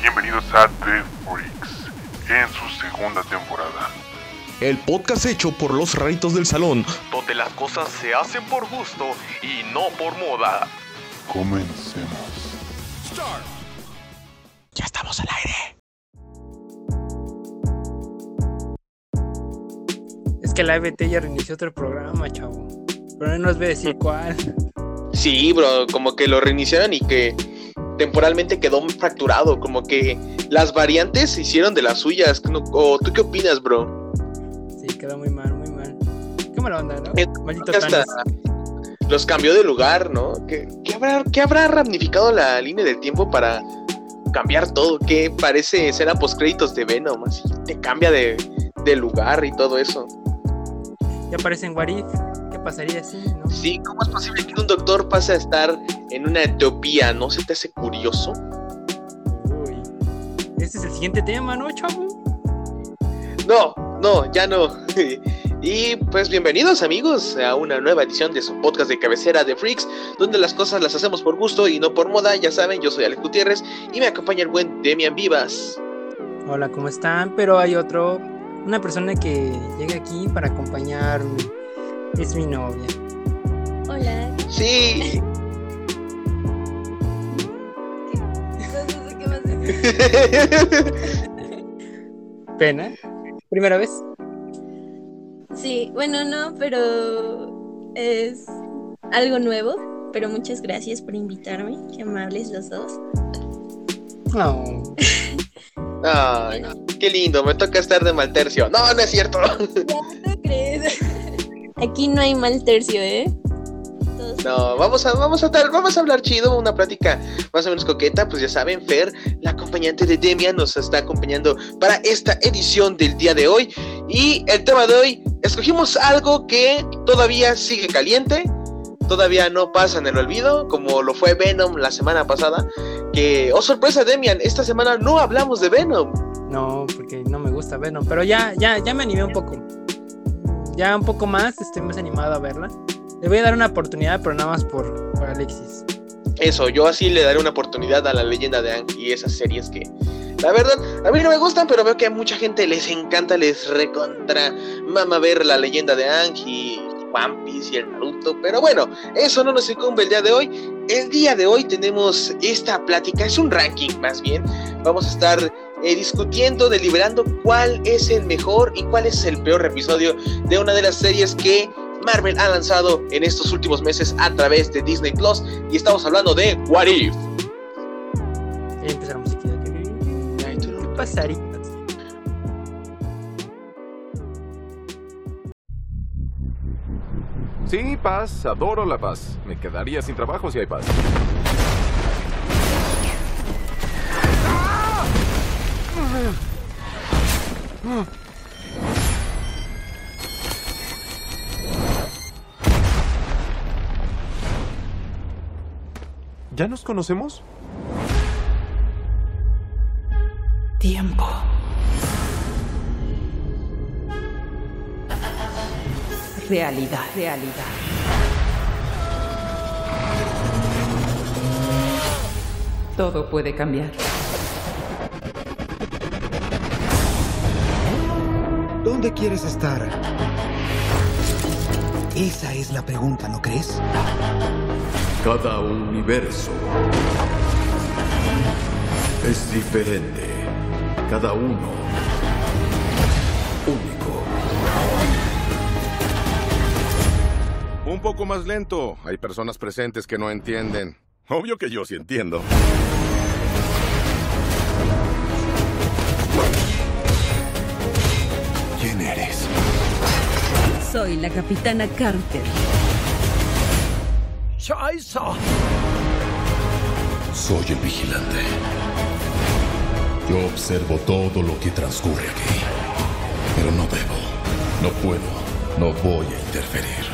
Bienvenidos a The Freaks en su segunda temporada. El podcast hecho por los raritos del salón, donde las cosas se hacen por gusto y no por moda. Comencemos. ya estamos al aire. Es que la EBT ya reinició otro programa, chavo. Pero no nos voy a decir cuál. Sí, bro, como que lo reiniciaron y que temporalmente quedó fracturado, como que las variantes se hicieron de las suyas. ¿O tú qué opinas, bro? Sí, quedó muy mal, muy mal. Qué mala onda, ¿no? Maldito Hasta los cambió de lugar, ¿no? ¿Qué, qué habrá, ¿Qué habrá ramificado la línea del tiempo para cambiar todo? ¿Qué parece escena postcréditos de Venom? Así te cambia de, de lugar y todo eso. Ya aparece en What If. ¿Qué pasaría no? Sí, ¿cómo es posible que un doctor pase a estar en una utopía? ¿No se te hace curioso? Uy. Este es el siguiente tema, ¿no, chavo? No, no, ya no. Y pues bienvenidos amigos a una nueva edición de su podcast de cabecera de Freaks, donde las cosas las hacemos por gusto y no por moda. Ya saben, yo soy Alex Gutiérrez y me acompaña el buen Demian Vivas. Hola, ¿cómo están? Pero hay otro, una persona que llega aquí para acompañarme. Es mi novia. Hola. Sí. No sé qué más decir. ¿Pena? ¿Primera vez? Sí, bueno, no, pero es algo nuevo. Pero muchas gracias por invitarme. Qué amables los dos. No. Ay, qué lindo, me toca estar de mal tercio. No, no es cierto. Ya no crees. Aquí no hay mal tercio, ¿eh? No, vamos a, vamos a dar, vamos a hablar chido, una plática más o menos coqueta, pues ya saben, Fer, la acompañante de Demian, nos está acompañando para esta edición del día de hoy. Y el tema de hoy, escogimos algo que todavía sigue caliente, todavía no pasa en el olvido, como lo fue Venom la semana pasada. Que, oh sorpresa, Demian, esta semana no hablamos de Venom. No, porque no me gusta Venom. Pero ya, ya, ya me animé un poco. Ya un poco más, estoy más animado a verla. Le voy a dar una oportunidad, pero nada más por, por Alexis. Eso, yo así le daré una oportunidad a la leyenda de Ang y esas series que, la verdad, a mí no me gustan, pero veo que a mucha gente les encanta, les recontra mama ver la leyenda de Ang y One Piece y el Naruto. Pero bueno, eso no nos incumbe el día de hoy. El día de hoy tenemos esta plática, es un ranking más bien. Vamos a estar eh, discutiendo, deliberando cuál es el mejor y cuál es el peor episodio de una de las series que Marvel ha lanzado en estos últimos meses a través de Disney Plus y estamos hablando de What If. La musiquita. ¿Qué pasaría? Sí, paz, adoro la paz. Me quedaría sin trabajo si hay paz. ¿Ya nos conocemos? Tiempo. Realidad, realidad. Todo puede cambiar. ¿Dónde quieres estar? Esa es la pregunta, ¿no crees? Cada universo es diferente. Cada uno único. Un poco más lento. Hay personas presentes que no entienden. Obvio que yo sí entiendo. ¿Quién eres? Soy la capitana Carter. Soy el vigilante. Yo observo todo lo que transcurre aquí. Pero no debo, no puedo, no voy a interferir.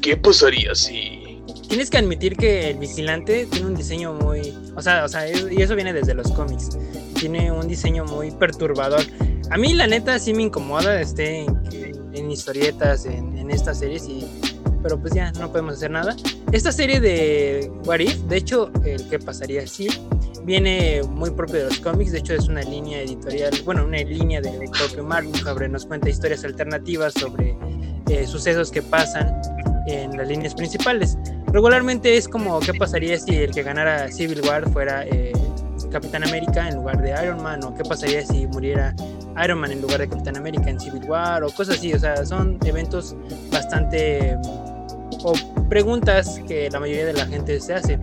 ¿Qué pasaría si Tienes que admitir que el vigilante tiene un diseño muy. O sea, o sea, y eso viene desde los cómics. Tiene un diseño muy perturbador. A mí, la neta, sí me incomoda este, en, en historietas, en, estas series. Pero pues ya no podemos hacer nada. Esta serie de What If, de hecho, el que pasaría así, viene muy propio de los cómics, de hecho es una línea editorial, bueno, una línea del propio Marvel, sobre nos cuenta historias alternativas sobre eh, sucesos que pasan en las líneas principales. Regularmente es como qué pasaría si el que ganara Civil War fuera eh, Capitán América en lugar de Iron Man, o qué pasaría si muriera Iron Man en lugar de Capitán América en Civil War, o cosas así, o sea, son eventos bastante... o preguntas que la mayoría de la gente se hace.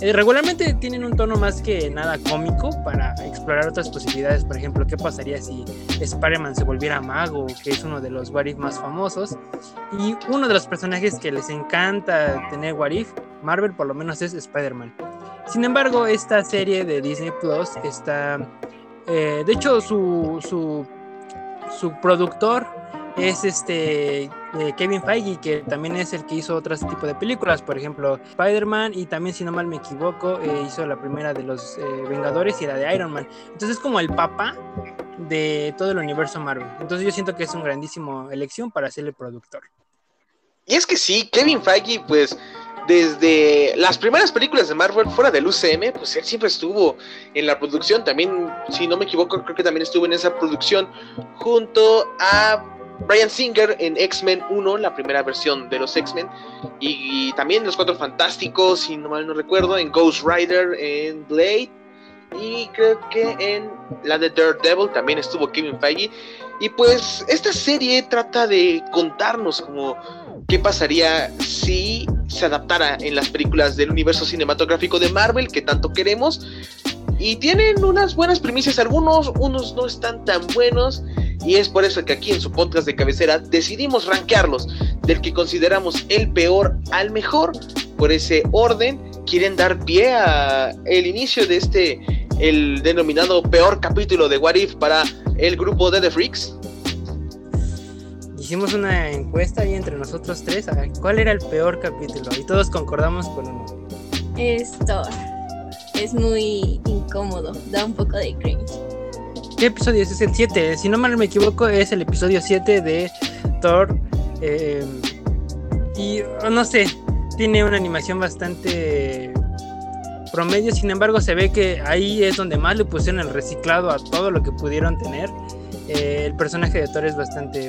Eh, regularmente tienen un tono más que nada cómico para explorar otras posibilidades. Por ejemplo, ¿qué pasaría si Spider-Man se volviera mago, que es uno de los What If más famosos? Y uno de los personajes que les encanta tener What If, Marvel por lo menos, es Spider-Man. Sin embargo, esta serie de Disney Plus está. eh, de hecho, su, su, su productor es este eh, Kevin Feige, que también es el que hizo otros tipos de películas, por ejemplo, Spider-Man, y también, si no mal me equivoco, eh, hizo la primera de los eh, Vengadores y la de Iron Man. Entonces, es como el papá de todo el universo Marvel. Entonces, yo siento que es una grandísima elección para ser el productor. Y es que sí, Kevin Feige, pues desde las primeras películas de Marvel fuera del UCM, pues él siempre estuvo en la producción. También, si no me equivoco, creo que también estuvo en esa producción junto a Brian Singer en X-Men 1, la primera versión de los X-Men, y, y también Los Cuatro Fantásticos, si no mal no recuerdo, en Ghost Rider, en Blade, y creo que en la de Daredevil también estuvo Kevin Feige. Y pues esta serie trata de contarnos como qué pasaría si se adaptara en las películas del universo cinematográfico de Marvel que tanto queremos. Y tienen unas buenas premisas algunos, unos no están tan buenos. Y es por eso que aquí en su podcast de cabecera decidimos rankearlos del que consideramos el peor al mejor. Por ese orden, quieren dar pie a el inicio de este, el denominado peor capítulo de What If para el grupo de The Freaks. Hicimos una encuesta ahí entre nosotros tres a ver cuál era el peor capítulo y todos concordamos con uno. Es Thor. Es muy incómodo, da un poco de cringe. ¿Qué episodio es? Es el 7. Si no mal me equivoco, es el episodio 7 de Thor. eh, y oh, no sé, tiene una animación bastante promedio. Sin embargo, se ve que ahí es donde más le pusieron el reciclado a todo lo que pudieron tener. Eh, el personaje de Thor es bastante,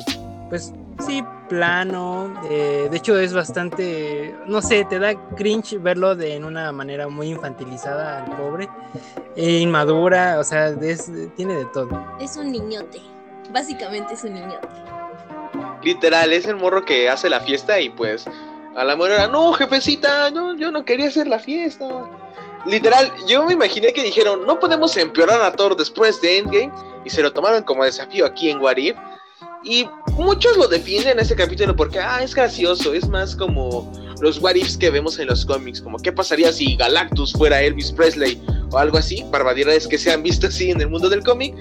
pues sí, plano. eh, de hecho, es bastante, no sé, te da cringe verlo de en una manera muy infantilizada al pobre. e inmadura, o sea, es- tiene de todo. Es un niñote. Básicamente es un niñote. Literal, es el morro que hace la fiesta y pues a la morra, no, jefecita, no, yo no quería hacer la fiesta. Literal, yo me imaginé que dijeron, no podemos empeorar a Thor después de Endgame y se lo tomaron como desafío aquí en What If. Y muchos lo defienden en ese capítulo porque, ah, es gracioso, es más como los What Ifs que vemos en los cómics, como qué pasaría si Galactus fuera Elvis Presley o algo así, barbaridades que se han visto así en el mundo del cómic.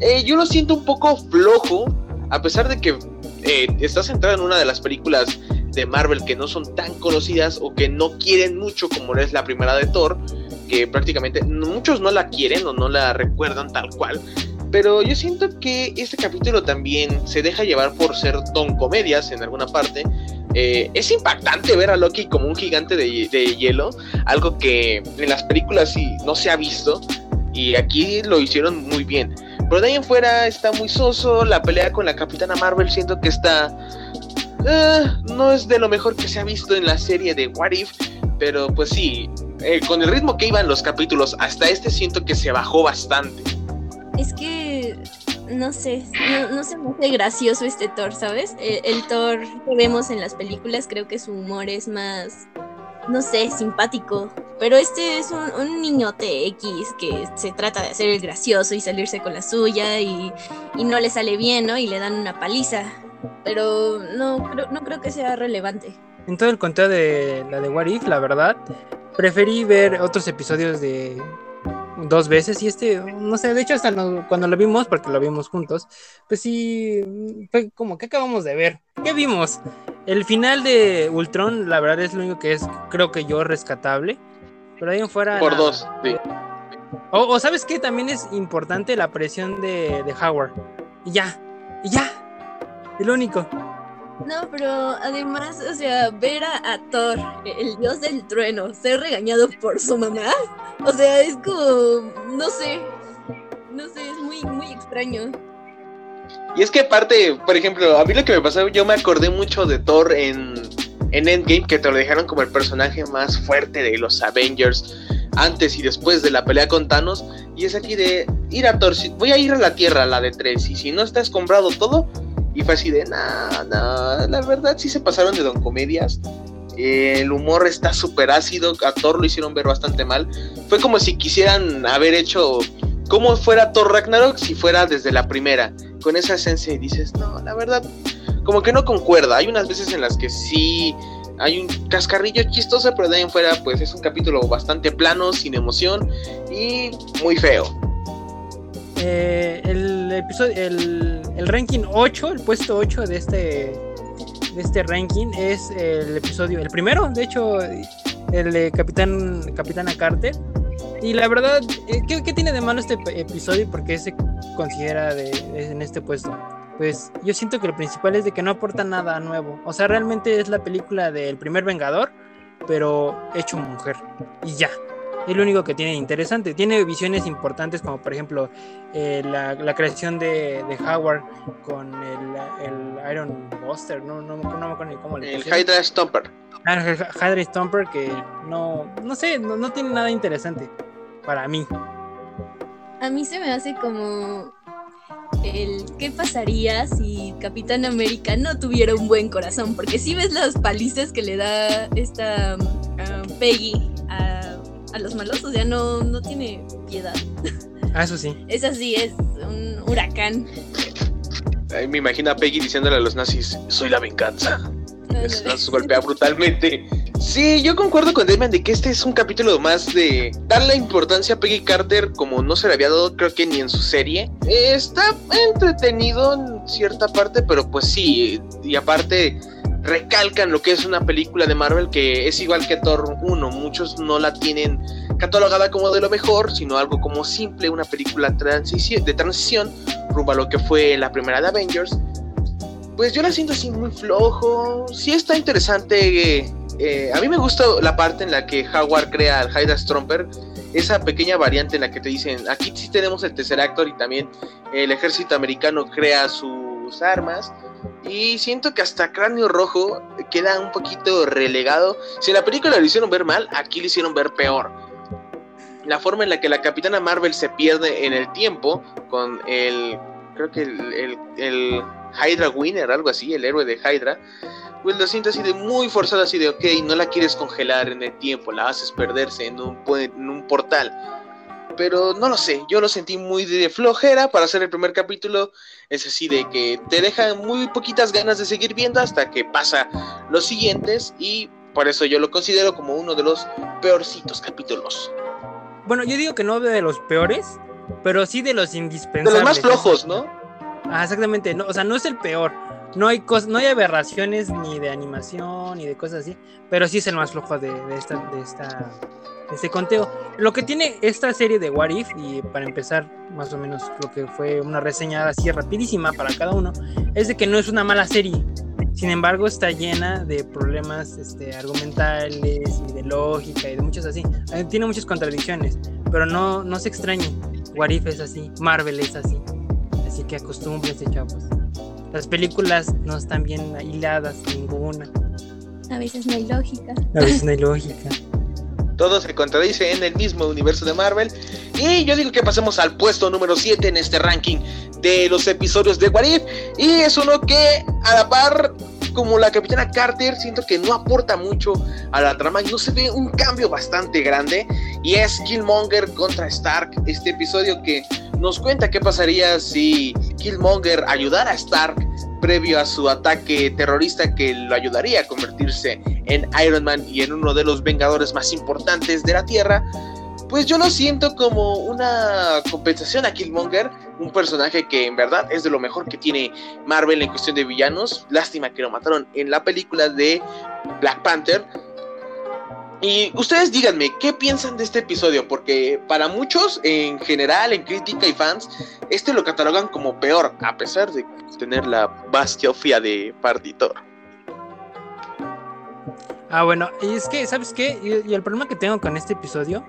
Eh, yo lo siento un poco flojo, a pesar de que eh, está centrado en una de las películas de Marvel que no son tan conocidas o que no quieren mucho como es la primera de Thor, que prácticamente muchos no la quieren o no la recuerdan tal cual. Pero yo siento que este capítulo también se deja llevar por ser don comedias en alguna parte. Eh, es impactante ver a Loki como un gigante de, de hielo, algo que en las películas sí no se ha visto y aquí lo hicieron muy bien. Pero de ahí en fuera está muy soso, la pelea con la Capitana Marvel siento que está... eh, no es de lo mejor que se ha visto en la serie de What If, pero pues sí, eh, con el ritmo que iban los capítulos hasta este siento que se bajó bastante. Es que, no sé, no, no se me hace gracioso este Thor, ¿sabes? El, el Thor que vemos en las películas, creo que su humor es más, no sé, simpático. Pero este es un, un niñote X que se trata de hacer el gracioso y salirse con la suya y, y no le sale bien, ¿no? Y le dan una paliza. Pero no, creo- no creo que sea relevante. En todo el conteo de la de What If, la verdad, preferí ver otros episodios de dos veces y este, no sé, de hecho hasta no- cuando lo vimos, porque lo vimos juntos, pues sí, fue como que acabamos de ver. ¿Qué vimos? El final de Ultron, la verdad es lo único que es, creo que yo, rescatable. Pero ahí en fuera... Por dos, sí. O, o sabes que también es importante la presión de, de Howard. Y ya, y ya. Es lo único. No, pero además, o sea, ver a, Thor, el dios del trueno, ser regañado por su mamá, o sea, es como, no sé, no sé, es muy, muy extraño. Y es que aparte, por ejemplo, a mí lo que me pasó, yo me acordé mucho de Thor en, en Endgame, que te lo dejaron como el personaje más fuerte de los Avengers antes y después de la pelea con Thanos. Y es aquí de ir a Thor, voy a ir a la Tierra, la de tres, y si no estás comprado todo, y fue así de, nah, nah, la verdad sí se pasaron de don comedias. Eh, el humor está súper ácido, a Thor lo hicieron ver bastante mal. Fue como si quisieran haber hecho como fuera Thor Ragnarok si fuera desde la primera, con esa esencia y dices, no, la verdad, como que no concuerda. Hay unas veces en las que sí hay un cascarrillo chistoso, pero de ahí en fuera, pues es un capítulo bastante plano, sin emoción y muy feo. Eh, el episodio, el, ranking 8, el puesto 8 de este, de este ranking es el episodio, el primero, de hecho, el de Capitán, Capitana Carter. Y la verdad, eh, ¿qué, tiene de malo este episodio? ¿Por qué se considera de, de- en este puesto? Pues yo siento que lo principal es de que no aporta nada nuevo. O sea, realmente es la película del primer Vengador, pero hecho mujer. Y ya. Es lo único que tiene interesante. Tiene visiones importantes como por ejemplo eh, la, la creación de, de Howard con el, el Iron Buster, no, no, no me acuerdo ni cómo le El pusieron. Hydra Stomper. Ah, el Hydra Stomper que no, no sé, no, no tiene nada interesante para mí. A mí se me hace como el qué pasaría si Capitán América no tuviera un buen corazón, porque si ves las palizas que le da esta ah, Peggy a, a los malos, o sea, no, no tiene piedad. Ah, eso sí. Es así, es un huracán. Ahí me imagino a Peggy diciéndole a los nazis, soy la venganza. Los golpea brutalmente. Sí, yo concuerdo con Damian de que este es un capítulo más de darle importancia a Peggy Carter como no se le había dado creo que ni en su serie. Está entretenido en cierta parte, pero pues sí, y aparte recalcan lo que es una película de Marvel que es igual que Thor 1. Muchos no la tienen catalogada como de lo mejor, sino algo como simple, una película de transición rumbo a lo que fue la primera de Avengers. Pues yo la siento así muy flojo. Sí está interesante. eh, eh, a mí me gusta la parte en la que Howard crea al Hydra Stomper. Esa pequeña variante en la que te dicen, aquí sí tenemos el tercer actor y también el ejército americano crea sus armas. Y siento que hasta Cráneo Rojo queda un poquito relegado. Si en la película lo hicieron ver mal, aquí lo hicieron ver peor. La forma en la que la Capitana Marvel se pierde en el tiempo con el, creo que el, el, Hydra Winner, algo así, el héroe de Hydra, pues lo siento así de muy forzado, así de, ok, no la quieres congelar en el tiempo, la haces perderse en un, en un portal. Pero no lo sé, yo lo sentí muy de flojera para hacer el primer capítulo. Es así de que te deja muy poquitas ganas de seguir viendo hasta que pasa los siguientes y por eso yo lo considero como uno de los peorcitos capítulos. Bueno, yo digo que no de los peores, pero sí de los De indispensables. los más flojos, ¿no? Ah, exactamente. No, o sea, no es el peor. No hay cos- no hay aberraciones ni de animación ni de cosas así, pero sí es el más flojo de, esta, de esta, de este conteo. Lo que tiene esta serie de What If, y para empezar más o menos lo que fue una reseña así rapidísima para cada uno, es de que no es una mala serie. Sin embargo, está llena de problemas este, argumentales y de lógica y de muchas así. Eh, Tiene muchas contradicciones, pero no, no se extrañen. What If es así, Marvel es así. Así que acostúmbrense, chavos. Las películas no están bien hiladas, ninguna. A veces no hay lógica. A veces no hay lógica. Todo se contradice en el mismo universo de Marvel. Y yo digo que pasemos al puesto número 7 en este ranking de los episodios de What If. Y es uno que, a la par, como la Capitana Carter, siento que no aporta mucho a la trama y no se ve un cambio bastante grande. Y es Killmonger contra Stark. Este episodio que nos cuenta qué pasaría si Killmonger ayudara a Stark previo a su ataque terrorista que lo ayudaría a convertirse en Iron Man y en uno de los Vengadores más importantes de la Tierra, pues yo lo siento como una compensación a Killmonger, un personaje que en verdad es de lo mejor que tiene Marvel en cuestión de villanos. Lástima que lo mataron en la película de Black Panther. Y ustedes díganme, ¿qué piensan de este episodio? Porque para muchos, en general, en crítica y fans, este lo catalogan como peor, a pesar de tener la bastiofía de Partitor. Ah, bueno, y es que, ¿sabes qué? Y, y el problema que tengo con este episodio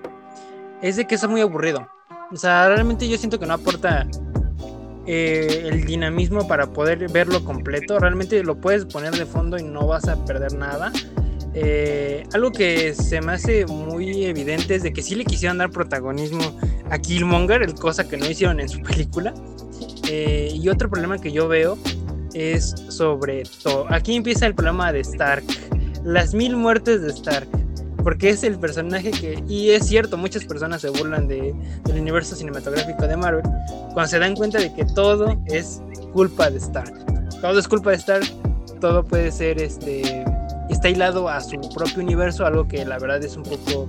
es de que es muy aburrido. O sea, realmente yo siento que no aporta eh, el dinamismo para poder verlo completo. Realmente lo puedes poner de fondo y no vas a perder nada. Eh, algo que se me hace muy evidente es de que sí le quisieron dar protagonismo a Killmonger, el cosa que no hicieron en su película. Eh, y otro problema que yo veo es sobre todo. Aquí empieza el problema de Stark. Las mil muertes de Stark. Porque es el personaje que. Y es cierto, muchas personas se burlan de, del universo cinematográfico de Marvel. Cuando se dan cuenta de que todo es culpa de Stark. Todo es culpa de Stark. Todo puede ser este. Está hilado a su propio universo, algo que la verdad es un poco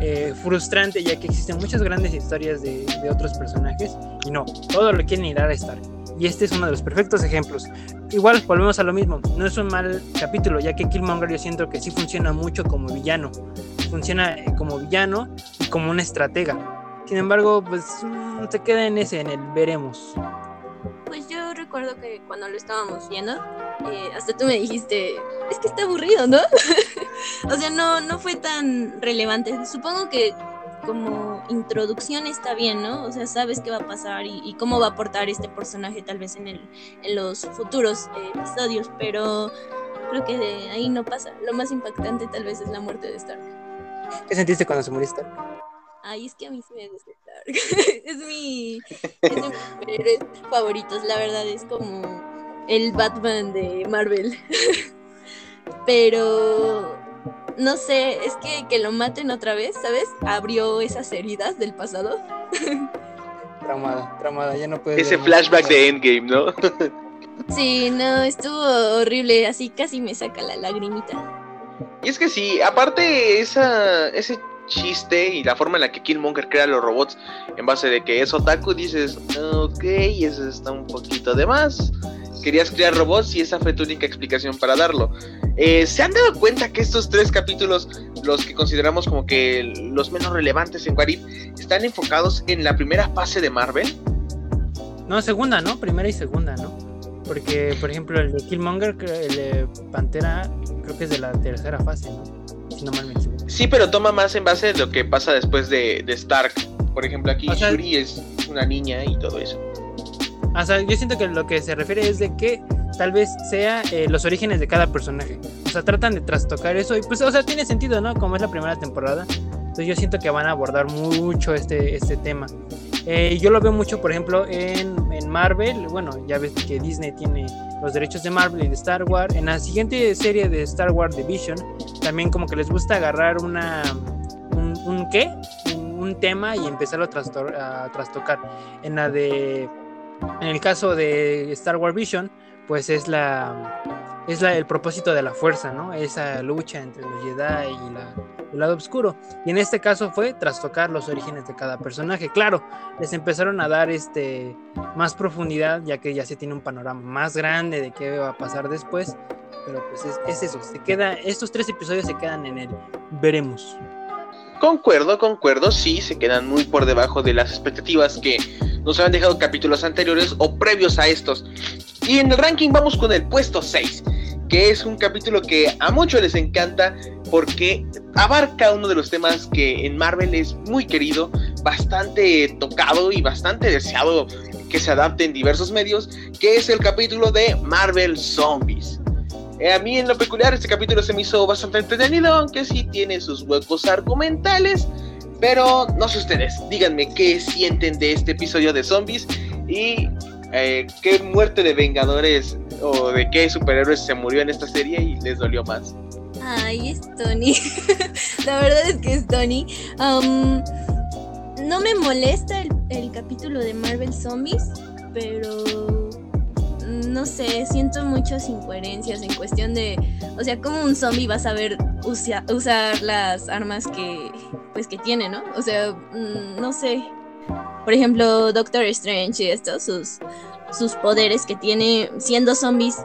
eh, frustrante, ya que existen muchas grandes historias de, de otros personajes. Y no, todo lo quieren hilar a Stark. Y este es uno de los perfectos ejemplos. Igual, volvemos a lo mismo. No es un mal capítulo, ya que Killmonger yo siento que sí funciona mucho como villano. Funciona eh, como villano y como un estratega. Sin embargo, pues mm, se queda en ese, en el veremos. Pues yo recuerdo que cuando lo estábamos viendo, eh, hasta tú me dijiste, es que está aburrido, ¿no? o sea, no, no fue tan relevante. Supongo que como introducción está bien, ¿no? O sea, sabes qué va a pasar y, y cómo va a aportar este personaje tal vez en, el, en los futuros eh, episodios, pero creo que de ahí no pasa. Lo más impactante tal vez es la muerte de Stark. ¿Qué sentiste cuando se murió Stark? Ay, es que a mí sí me gusta Stark. es mi, es de mis superhéroes favoritos, la verdad, es como el Batman de Marvel. pero no sé, es que que lo maten otra vez, ¿sabes? Abrió esas heridas del pasado. Traumada, traumada, ya no puede. Ese flashback de Endgame, ¿no? sí, no, estuvo horrible, así casi me saca la lagrimita. Y es que sí, aparte esa, ese chiste y la forma en la que Killmonger crea los robots en base de que es otaku, dices, ok, eso está un poquito de más. Querías crear robots y esa fue tu única explicación para darlo. Eh, ¿Se han dado cuenta que estos tres capítulos, los que consideramos como que los menos relevantes en Warif, están enfocados en la primera fase de Marvel? No, segunda, ¿no? Primera y segunda, ¿no? Porque, por ejemplo, el de Killmonger, el de Pantera, creo que es de la tercera fase, ¿no? Si no mal me equivoco. Sí, pero toma más en base de lo que pasa después de, de Stark. Por ejemplo, aquí O sea- Shuri es una niña y todo eso. O sea, yo siento que lo que se refiere es de que tal vez sea eh, los orígenes de cada personaje. O sea, tratan de trastocar eso y pues, o sea, tiene sentido, ¿no? Como es la primera temporada. Entonces yo siento que van a abordar mucho este, este tema. Eh, yo lo veo mucho, por ejemplo, en, en Marvel. Bueno, ya ves que Disney tiene los derechos de Marvel y de Star Wars. En la siguiente serie de Star Wars The Vision, también como que les gusta agarrar una... ¿Un, un qué? Un, un tema y empezarlo a, a trastocar. En la de... En el caso de Star Wars Vision, pues es la es el propósito de la fuerza, ¿no? Esa lucha entre los Jedi y la, el lado oscuro. Y en este caso fue trastocar los orígenes de cada personaje. Claro, les empezaron a dar este más profundidad, ya que ya se tiene un panorama más grande de qué va a pasar después. Pero pues es, es eso, se queda, estos tres episodios se quedan en el veremos. Concuerdo, concuerdo, sí, se quedan muy por debajo de las expectativas que nos habían dejado capítulos anteriores o previos a estos. Y en el ranking vamos con el puesto 6, que es un capítulo que a muchos les encanta porque abarca uno de los temas que en Marvel es muy querido, bastante tocado y bastante deseado que se adapte en diversos medios, que es el capítulo de Marvel Zombies. Eh, a mí en lo peculiar este capítulo se me hizo bastante entretenido, aunque sí tiene sus huecos argumentales. Pero no sé ustedes, díganme qué sienten de este episodio de zombies y eh, qué muerte de vengadores o de qué superhéroes se murió en esta serie y les dolió más. Ay, es Tony. La verdad es que es Tony. Um, no me molesta el, capítulo de Marvel Zombies, pero no sé, siento muchas incoherencias en cuestión de, o sea, ¿cómo un zombie va a saber usa- usar las armas que, pues, que tiene, ¿no? O sea, mm, no sé. Por ejemplo, Doctor Strange y esto, sus, sus poderes que tiene siendo zombies,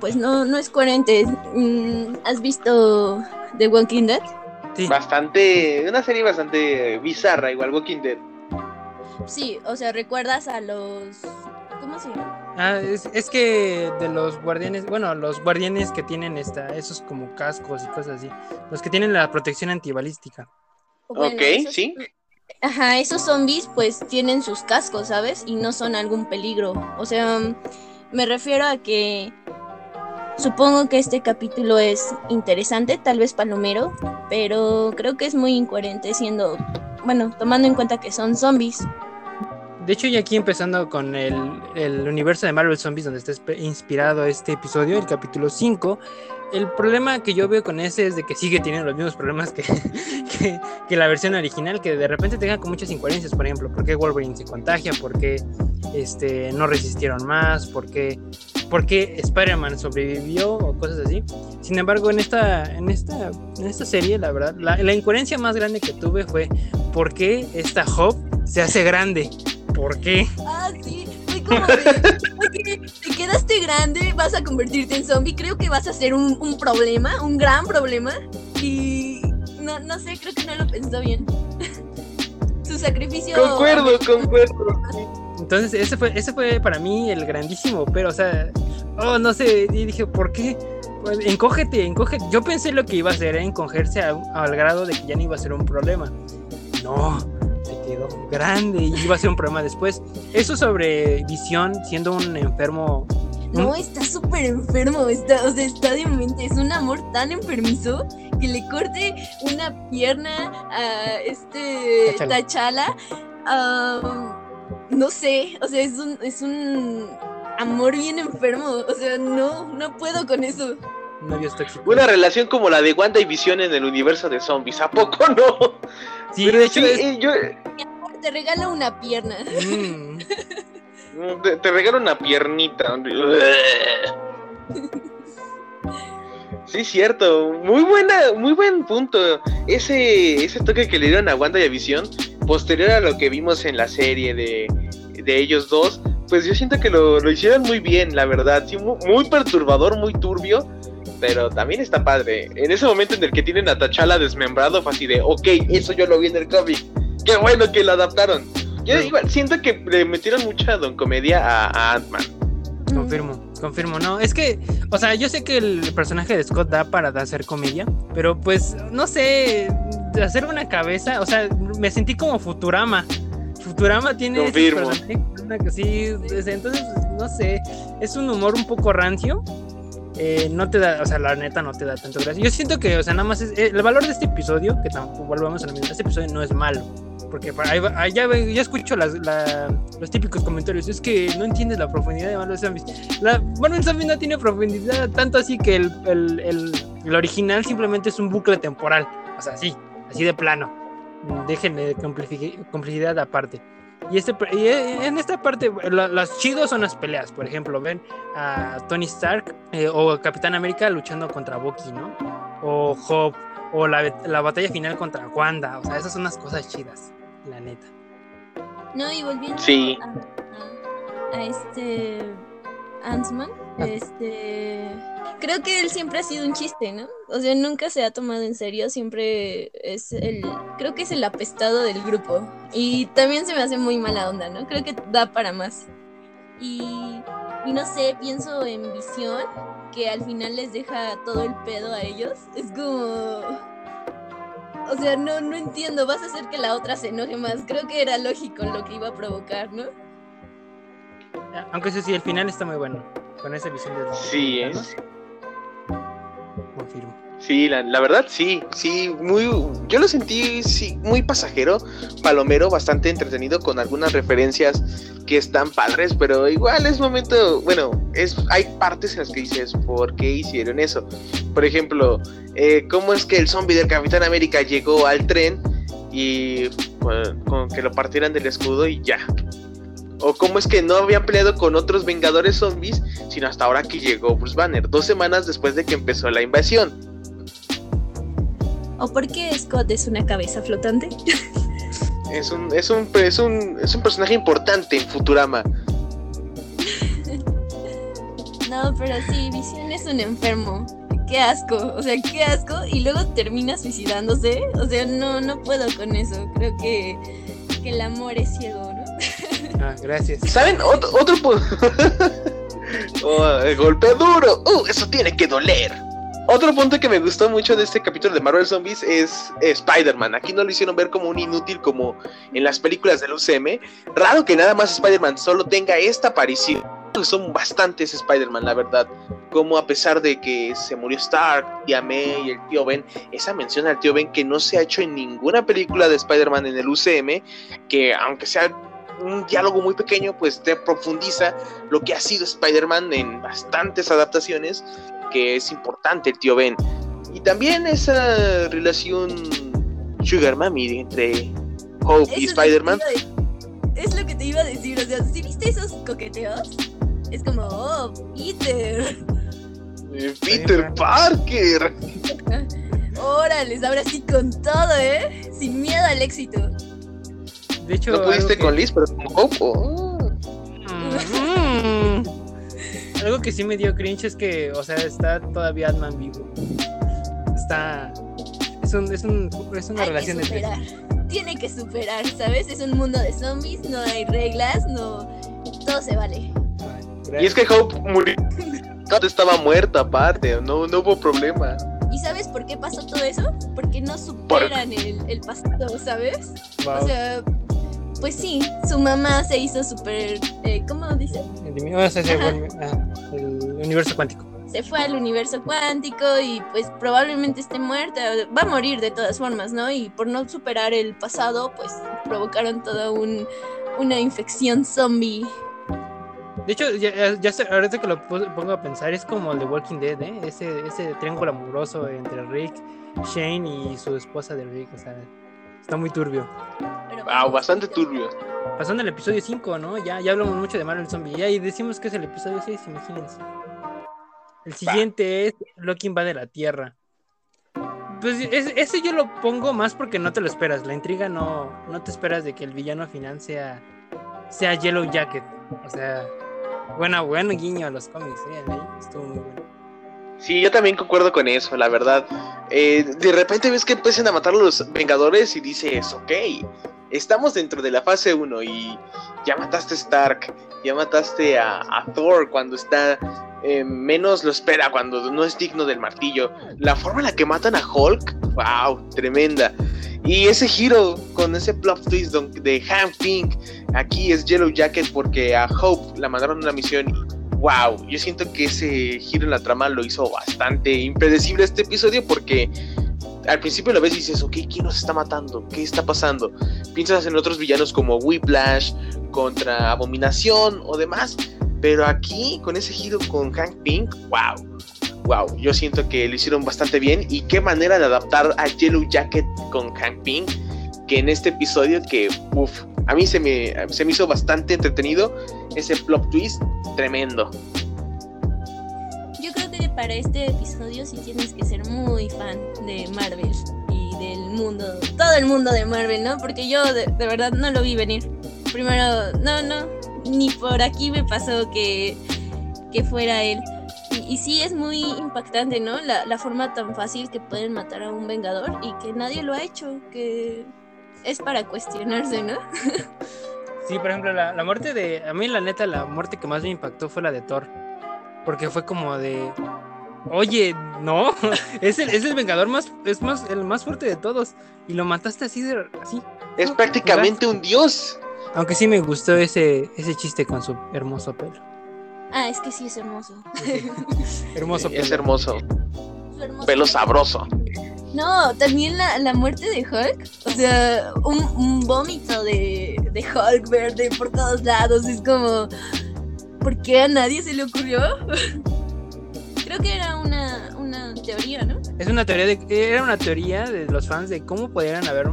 pues no, no es coherente. Mm, ¿Has visto The Walking Dead? Bastante, una serie bastante bizarra, igual Walking Dead. Sí, o sea, recuerdas a los. ¿Cómo se llama? Ah, es, es que de los guardianes, bueno, los guardianes que tienen esta, esos como cascos y cosas así, los que tienen la protección antibalística. Bueno, ok, esos- sí. Ajá, esos zombies pues tienen sus cascos, ¿sabes? Y no son algún peligro. O sea, me refiero a que supongo que este capítulo es interesante, tal vez palomero, pero creo que es muy incoherente siendo, bueno, tomando en cuenta que son zombies. De hecho, ya aquí empezando con el, universo de Marvel Zombies, donde está inspirado este episodio, el capítulo 5, el problema que yo veo con ese es de que sigue teniendo los mismos problemas que, la versión original, que de repente tenga con muchas incoherencias, por ejemplo, por qué Wolverine se contagia, por qué este, no resistieron más, por qué, por Spider-Man sobrevivió o cosas así. Sin embargo, en esta, serie, la verdad, la, la incoherencia más grande que tuve fue por qué esta Hope se hace grande. ¿Por qué? Ah, sí, fue como de, ok, te quedaste grande, vas a convertirte en zombie, creo que vas a ser un, un problema, un gran problema. Y no, no sé, creo que no lo pensó bien. Su sacrificio... Concuerdo, concuerdo. Entonces, ese fue, ese fue para mí el grandísimo, pero, o sea, oh, no sé, y dije, ¿por qué? Pues, encógete, encógete. Yo pensé lo que iba a hacer era encogerse a- al grado de que ya no iba a ser un problema. No, grande y iba a ser un problema después. Eso sobre visión, siendo un enfermo. No, está súper enfermo, está, o sea, está demente, es un amor tan enfermizo que le corte una pierna a este. Tachala. no sé, o sea, es un, es un amor bien enfermo, o sea, no, no puedo con eso. Una relación como la de Wanda y Visión en el universo de zombies. ¿A poco no? Sí, Pero de hecho sí, es- yo Te regala una pierna. Mm, te, te regalo una piernita. Sí, cierto. Muy buena, muy buen punto. Ese, ese toque que le dieron a Wanda y Visión, posterior a lo que vimos en la serie de, de ellos dos, pues yo siento que lo, lo hicieron muy bien, la verdad. Sí, muy, muy perturbador, muy turbio. Pero también está padre. En ese momento en el que tienen a T'Challa desmembrado, fue así de, ok, eso yo lo vi en el cómic. Qué bueno que lo adaptaron. Yo igual siento que le metieron mucha don comedia a, a Ant-Man. Confirmo, confirmo. No, es que, o sea, yo sé que el personaje de Scott da para hacer comedia, pero pues, no sé, hacer una cabeza, o sea, me sentí como Futurama. Futurama tiene Confirmo. sí, es- entonces, no sé, es un humor un poco rancio. eh, no te da, o sea, la neta no te da tanto gracia. Yo siento que, o sea, nada más es, eh, el valor de este episodio, que tampoco volvamos a lo mismo, este episodio no es malo. Porque ya, escucho las- la- los típicos comentarios. Es que no entiendes la profundidad de Marvel Zombies. La Marvel Zombies no tiene profundidad, tanto así que el, el- el- el original simplemente es un bucle temporal. O sea, sí, así de plano. Déjenle complifi- complicidad aparte. Y, este, y en esta parte, la- las chidos son las peleas. Por ejemplo, ven a Tony Stark eh, o Capitán América luchando contra Bucky, ¿no? O Hope, o la, la batalla final contra Wanda. O sea, esas son las cosas chidas, la neta. No, y volviendo Sí. a, a- a este Ant-Man, Ah. este creo que él siempre ha sido un chiste, ¿no? O sea, nunca se ha tomado en serio, siempre es el creo que es el apestado del grupo y también se me hace muy mala onda, ¿no? Creo que da para más. Y, y no sé, pienso en Visión, que al final les deja todo el pedo a ellos. Es como o sea, no, no entiendo, vas a hacer que la otra se enoje más. Creo que era lógico lo que iba a provocar, ¿no? Aunque eso sí, el final está muy bueno. Con esa visión de Sí, es. Confirmo. Sí, la, verdad sí, sí, muy, yo lo sentí sí, muy pasajero, palomero, bastante entretenido con algunas referencias que están padres, pero igual es momento, bueno, es, hay partes en las que dices, ¿por qué hicieron eso? Por ejemplo, eh, ¿cómo es que el zombie del Capitán América llegó al tren y bueno, con que lo partieran del escudo y ya? O cómo es que no habían peleado con otros Vengadores zombies, sino hasta ahora que llegó Bruce Banner, dos semanas después de que empezó la invasión. ¿O por qué Scott es una cabeza flotante? Es un, es un, es un, es un personaje importante en Futurama. No, pero sí, Visión es un enfermo. Qué asco, o sea, qué asco. Y luego termina suicidándose. O sea, no, no puedo con eso. Creo que, que el amor es ciego, ¿no? Ah, gracias. ¿Saben? Otro, otro Oh, el golpe duro. Uh, eso tiene que doler. Otro punto que me gustó mucho de este capítulo de Marvel Zombies es Spider-Man. Aquí no lo hicieron ver como un inútil como en las películas del UCM. Raro que nada más Spider-Man solo tenga esta aparición. Son bastantes Spider-Man, la verdad. Como a pesar de que se murió Stark, tía May y el tío Ben, esa mención al tío Ben que no se ha hecho en ninguna película de Spider-Man en el UCM, que aunque sea un diálogo muy pequeño, pues te profundiza lo que ha sido Spider-Man en bastantes adaptaciones, que es importante el tío Ben. Y también esa relación Sugar Mami entre Hope y Eso que Spider-Man. Es lo que te iba a decir, o sea, si viste esos coqueteos, es como, oh, Peter. Eh, Peter Parker. Órale, ahora sí con todo, ¿eh? Sin miedo al éxito. De hecho, No pudiste que- con Liz, pero con Hope. oh. Mm. Algo que sí me dio cringe es que, o sea, está todavía Ant-Man vivo. Está. Es, un, es, un, es una Hay que relación de tres. superar. Tiene que superar, ¿sabes? Es un mundo de zombies, no hay reglas, no. Todo se vale. Y es que Hope murió. Estaba muerta aparte, no, no hubo problema. ¿Y sabes por qué pasó todo eso? Porque no superan el, el pasado, ¿sabes? Wow. O sea, pues sí, su mamá se hizo súper. eh, ¿Cómo dice? El, dimi- o sea, se vuelve- ah, el universo cuántico. Se fue al universo cuántico y pues probablemente esté muerta. Va a morir de todas formas, ¿no? Y por no superar el pasado, pues provocaron toda un, una infección zombie. De hecho, ya, ya sé- ahorita que lo pongo a pensar, es como el de Walking Dead, ¿eh? Ese, ese triángulo amoroso entre Rick, Shane y su esposa de Rick. O sea, está muy turbio. Wow, bastante turbio. Pasando al episodio 5, ¿no? Ya, ya hablamos mucho de Marvel Zombie. Ya, y decimos que es el episodio 6, imagínense. El siguiente es Loki invade la Tierra. Pues es- ese yo lo pongo más porque no te lo esperas. La intriga no, no te esperas de que el villano final sea, sea Yellow Jacket. O sea, buena, buen guiño a los cómics. ¿eh? Ahí estuvo muy bueno. Sí, yo también concuerdo con eso, la verdad. Eh, de repente ves que empiezan a matar a los Vengadores y dices, ok, estamos dentro de la fase 1 y ya mataste a Stark, ya mataste a, Thor cuando está eh, menos lo espera, cuando no es digno del martillo. La forma en la que matan a Hulk, wow, tremenda. Y ese giro con ese plot twist de Hank Pink, aquí es Yellow Jacket porque a Hope la mandaron a una misión wow, yo siento que ese giro en la trama lo hizo bastante impredecible este episodio porque al principio lo ves y dices, ok, ¿quién nos está matando? ¿Qué está pasando? Piensas en otros villanos como Whiplash, contra Abominación o demás, pero aquí con ese giro con Hank Pink, wow, wow, yo siento que lo hicieron bastante bien y qué manera de adaptar a Yellow Jacket con Hank Pink que en este episodio que, uff, a mí se me, se me hizo bastante entretenido ese plot twist tremendo. Yo creo que para este episodio sí tienes que ser muy fan de Marvel y del mundo, todo el mundo de Marvel, ¿no? Porque yo de, verdad no lo vi venir. Primero, no, no, ni por aquí me pasó que, que fuera él. Y, y sí es muy impactante, ¿no? La, la forma tan fácil que pueden matar a un vengador y que nadie lo ha hecho, que es para cuestionarse, ¿no? Sí, por ejemplo, la, la muerte de. A mí, la neta, la muerte que más me impactó fue la de Thor. Porque fue como de. Oye, no, es el, es el vengador más, es más, el más fuerte de todos. Y lo mataste así de así. Es prácticamente un dios. Aunque sí me gustó ese, ese chiste con su hermoso pelo. Ah, es que sí es hermoso. Hermoso pelo. Es hermoso. Su hermoso Pelo sabroso. No, también la, la muerte de Hulk. O sea, un, un vómito de, de Hulk verde por todos lados. Es como. ¿Por qué a nadie se le ocurrió? Creo que era una, una teoría, ¿no? Es una teoría de. Era una teoría de los fans de cómo podrían haber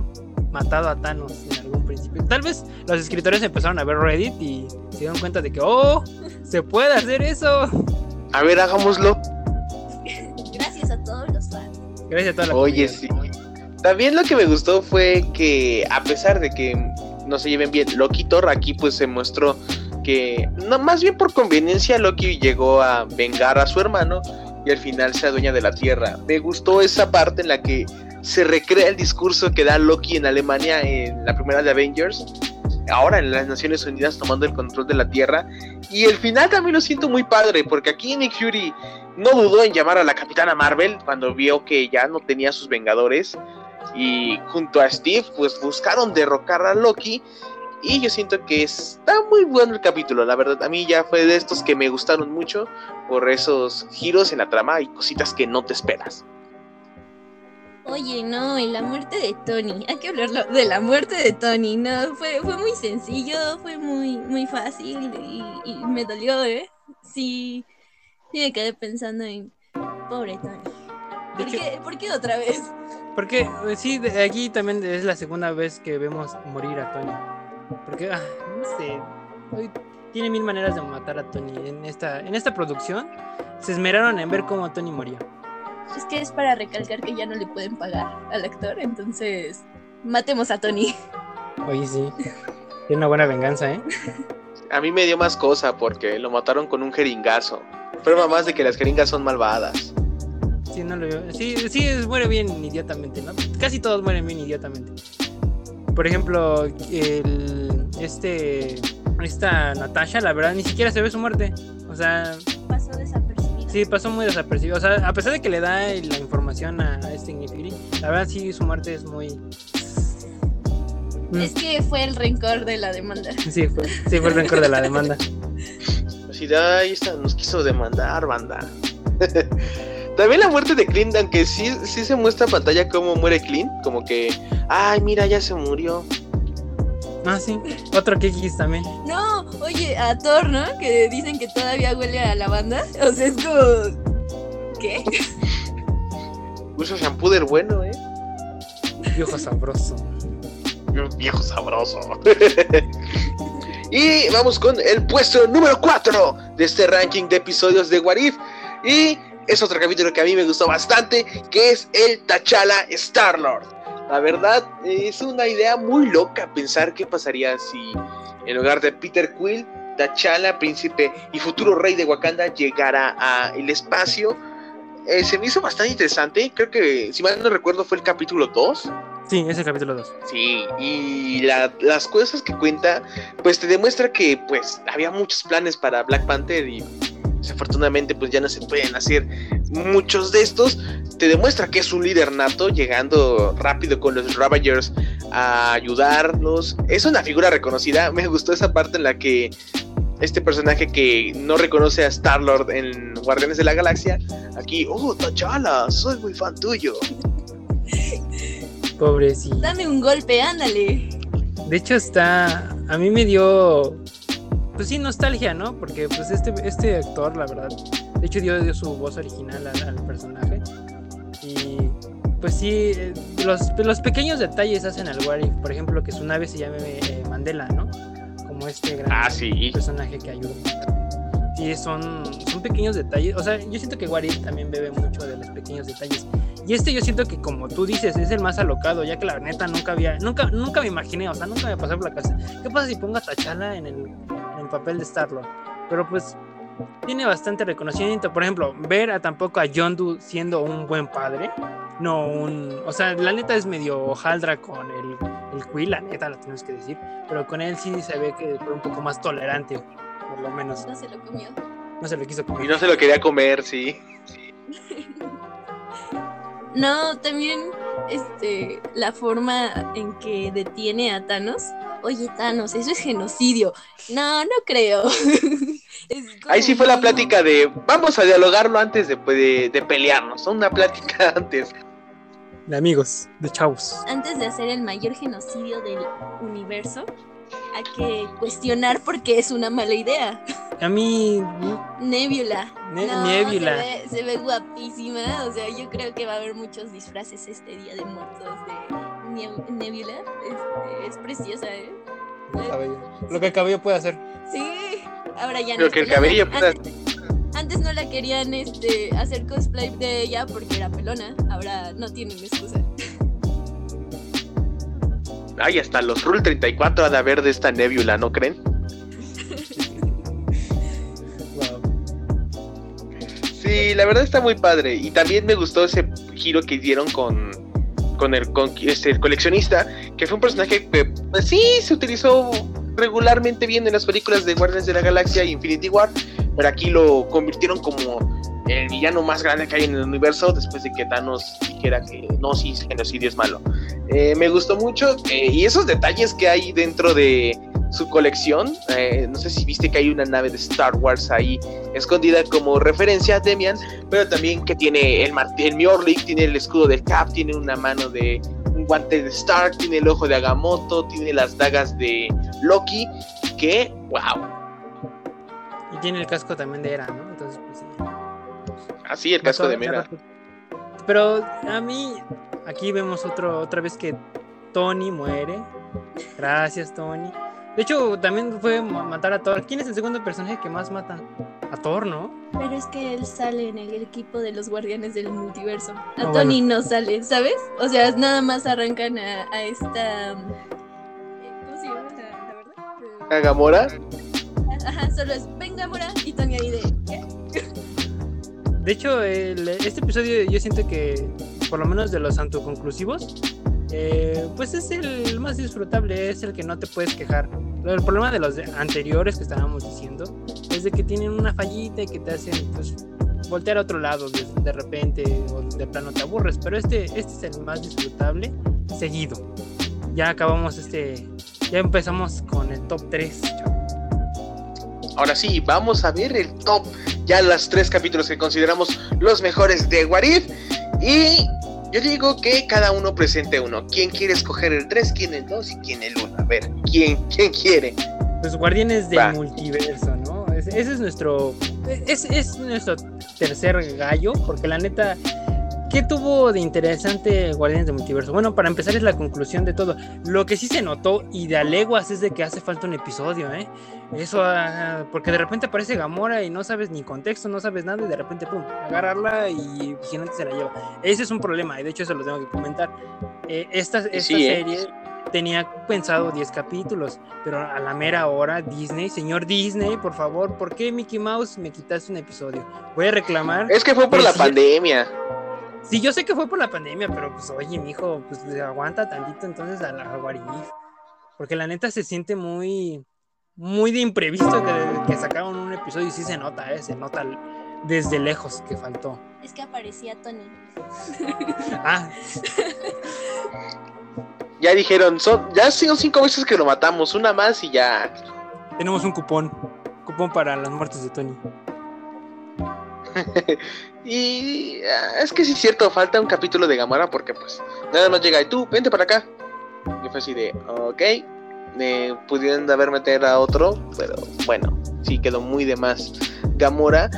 matado a Thanos en algún principio. Tal vez los escritores empezaron a ver Reddit y se dieron cuenta de que, oh, se puede hacer eso. A ver, hagámoslo. Gracias a toda la Oye, comunidad. sí. También lo que me gustó fue que, a pesar de que no se lleven bien, Loki y Thor aquí pues se mostró que, no, más bien por conveniencia, Loki llegó a vengar a su hermano y al final se adueña de la tierra. Me gustó esa parte en la que se recrea el discurso que da Loki en Alemania en la primera de Avengers. Ahora en las Naciones Unidas tomando el control de la Tierra. Y el final también lo siento muy padre, porque aquí Nick Fury no dudó en llamar a la Capitana Marvel cuando vio que ya no tenía sus Vengadores. Y junto a Steve, pues buscaron derrocar a Loki. Y yo siento que está muy bueno el capítulo, la verdad. A mí ya fue de estos que me gustaron mucho por esos giros en la trama y cositas que no te esperas. Oye, no, y la muerte de Tony. Hay que hablar de la muerte de Tony. No, fue, fue muy sencillo, fue muy, muy fácil y, y me dolió, ¿eh? Sí, sí me quedé pensando en pobre Tony. ¿Por qué, ¿Por qué otra vez? Porque eh, sí, de- aquí también es la segunda vez que vemos morir a Tony. Porque, ah, no sé, tiene mil maneras de matar a Tony. En esta, en esta producción se esmeraron en ver cómo Tony moría. Es que es para recalcar que ya no le pueden pagar al actor, entonces matemos a Tony. Oye, sí. Tiene una buena venganza, ¿eh? A mí me dio más cosa porque lo mataron con un jeringazo. Prueba más de que las jeringas son malvadas. Sí, no lo veo. Sí, sí, muere bien idiotamente, ¿no? Casi todos mueren bien idiotamente. Por ejemplo, el, este, esta Natasha, la verdad, ni siquiera se ve su muerte. O sea, Pasó desapercibido. Sí, pasó muy desapercibido. O sea, a pesar de que le da la información a, a este Fury, la verdad sí, su muerte es muy... Es que fue el rencor de la demanda. Sí, fue, sí, fue el rencor de la demanda. De, ay, esta nos quiso demandar, banda. También la muerte de Clint, aunque sí, sí se muestra en pantalla cómo muere Clint, como que, ay, mira, ya se murió. Ah, sí. Otro Kikis también. No, oye, a Thor, ¿no? Que dicen que todavía huele a lavanda. O sea, es como. ¿Qué? Usa shampoo del bueno, eh. Viejo sabroso. Viejo sabroso. y vamos con el puesto número 4 de este ranking de episodios de What If. Y es otro capítulo que a mí me gustó bastante, que es el T'Challa Star-Lord. La verdad, es una idea muy loca pensar qué pasaría si en lugar de Peter Quill, T'Challa, príncipe y futuro rey de Wakanda, llegara al espacio. Eh, se me hizo bastante interesante. Creo que, si mal no recuerdo, fue el capítulo 2. Sí, es el capítulo 2. Sí, y la- las cosas que cuenta, pues te demuestra que pues había muchos planes para Black Panther y desafortunadamente pues ya no se pueden hacer muchos de estos. Te demuestra que es un líder nato, llegando rápido con los Ravagers a ayudarnos. Es una figura reconocida, me gustó esa parte en la que este personaje que no reconoce a Star-Lord en Guardianes de la Galaxia, aquí, oh, T'Challa, soy muy fan tuyo. Pobrecito. Dame un golpe, ándale. De hecho está, a mí me dio, pues sí, nostalgia, ¿no? Porque pues este, este actor, la verdad, de hecho dio, dio su voz original al, al personaje. Y pues sí, eh, los, los pequeños detalles hacen al What If. Por ejemplo, que su nave se llame eh, Mandela, ¿no? Como este gran Ah, sí. personaje que ayuda. Sí, son, son pequeños detalles. O sea, yo siento que What If también bebe mucho de los pequeños detalles. Y este yo siento que como tú dices, es el más alocado, ya que la neta nunca había, nunca, nunca me imaginé, o sea, nunca me pasó por la cabeza. ¿Qué pasa si pongo a T'Challa en el, en el papel de Star-Lord? Pero pues tiene bastante reconocimiento. Por ejemplo, ver a tampoco a Yondu siendo un buen padre, no un... O sea, la neta es medio hojaldra con el, el Quill, la neta, lo tenemos que decir. Pero con él sí se ve que fue un poco más tolerante, por lo menos. No se lo comió. No se lo quiso Y comer. no se lo quería comer, sí. No, también este la forma en que detiene a Thanos. Oye, Thanos, eso es genocidio. No, no creo. Ahí sí fue la plática de vamos a dialogarlo antes de, de, de pelearnos. Una plática antes. De amigos, de chavos. Antes de hacer el mayor genocidio del universo, hay que cuestionar por qué es una mala idea. A mí, Nebula. Ne- No, Nebula. Se ve, se ve guapísima. O sea, yo creo que va a haber muchos disfraces este día de muertos de Nebula. Este, es preciosa, ¿eh? lo que el cabello puede hacer. Sí. Ahora ya no. Lo que el cabello pueda- Antes, antes no la querían este, hacer cosplay de ella porque era pelona. Ahora no tienen excusa. Ay, hasta los Rule 34 ha de haber de esta Nebula, ¿no creen? Sí, la verdad está muy padre. Y también me gustó ese giro que dieron con, con, este, el coleccionista, que fue un personaje que pues, sí se utilizó regularmente bien en las películas de Guardianes de la Galaxia y Infinity War, pero aquí lo convirtieron como el villano más grande que hay en el universo después de que Thanos dijera que no, sí, genocidio es malo. Eh, me gustó mucho eh, y esos detalles que hay dentro de su colección, eh, no sé si viste que hay una nave de Star Wars ahí escondida como referencia a Demian, pero también que tiene el, el Mjolnir, tiene el escudo del Cap, tiene una mano de un guante de Stark, tiene el ojo de Agamotto, tiene las dagas de Loki, que wow. Y tiene el casco también de Era, ¿no? Entonces, pues sí. Ah, sí, el casco de Mera. Pero a mí, aquí vemos otro, otra vez que Tony muere. Gracias, Tony. De hecho, también fue matar a Thor. ¿Quién es el segundo personaje que más matan? A Thor, ¿no? Pero es que él sale en el equipo de los guardianes del multiverso. A Tony no sale, ¿sabes? O sea, nada más arrancan a, esta. ¿Cómo se llama la, verdad? ¿A Gamora? Ajá, solo es ven Gamora y Tony ahí de. ¿qué? De hecho, este episodio yo siento que, por lo menos de los autoconclusivos, eh, pues es el más disfrutable, es el que no te puedes quejar. El problema de los anteriores que estábamos diciendo es de que tienen una fallita y que te hacen pues, voltear a otro lado de, repente o de plano te aburres, pero este, este es el más disfrutable seguido. Ya acabamos este, ya empezamos con el top 3. Ahora sí, vamos a ver el top, ya los tres capítulos que consideramos los mejores de Warif y yo digo que cada uno presente uno. ¿Quién quiere escoger el 3, quién el 2 y quién el 1? A ver, ¿quién, quién quiere? Los guardianes del multiverso, ¿no? Ese, es nuestro. Es, es nuestro tercer gallo, porque la neta ¿Qué tuvo de interesante Guardianes del Multiverso? Bueno, para empezar es la conclusión de todo. Lo que sí se notó y de aleguas es de que hace falta un episodio, ¿eh? Eso, ah, porque de repente aparece Gamora y no sabes ni contexto, no sabes nada y de repente, pum, agarrarla y Vigilante se la lleva. Ese es un problema y de hecho eso lo tengo que comentar. Eh, esta esta ¿eh? serie tenía pensado 10 capítulos, pero a la mera hora Disney, señor Disney, por favor, ¿por qué Mickey Mouse me quitaste un episodio? Voy a reclamar. Es que fue por la pandemia. Sí, yo sé que fue por la pandemia, pero pues oye, mi hijo, pues aguanta tantito entonces a la Warif. Porque la neta se siente muy, muy de imprevisto que, que sacaron un episodio y sí se nota, ¿eh? se nota desde lejos que faltó. Es que aparecía Tony. ah. ya dijeron, son, ya son cinco veces que lo matamos, una más y ya. Tenemos un cupón, cupón para las muertes de Tony. y ah, es que sí es cierto, falta un capítulo de Gamora porque pues nada más llega y tú, vente para acá. Y fue así de, ok, me pudieron haber meter a otro, pero bueno, sí quedó muy de más Gamora.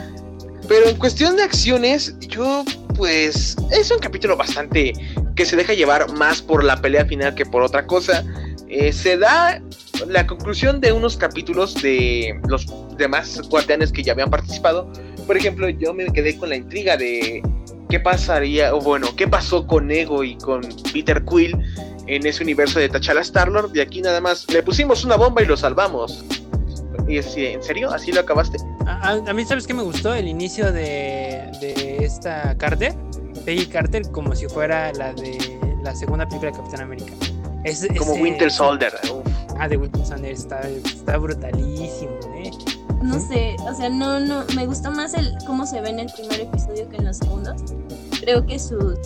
Pero en cuestión de acciones, yo pues es un capítulo bastante que se deja llevar más por la pelea final que por otra cosa. Eh, se da la conclusión de unos capítulos de los demás guardianes que ya habían participado, por ejemplo, yo me quedé con la intriga de qué pasaría, o bueno, qué pasó con Ego y con Peter Quill en ese universo de T'Challa Star-Lord. Y aquí nada más le pusimos una bomba y lo salvamos. Y así, ¿en serio? ¿Así lo acabaste? A, mí, ¿sabes qué me gustó? El inicio de, esta Carter, Peggy Carter, como si fuera la de la segunda película de Capitán América. Es, como Winter Soldier. Ah, de Winter Soldier, está, está brutalísimo. No sé, o sea, no, no, me gustó más el cómo se ve en el primer episodio que en los segundos. Creo que sus,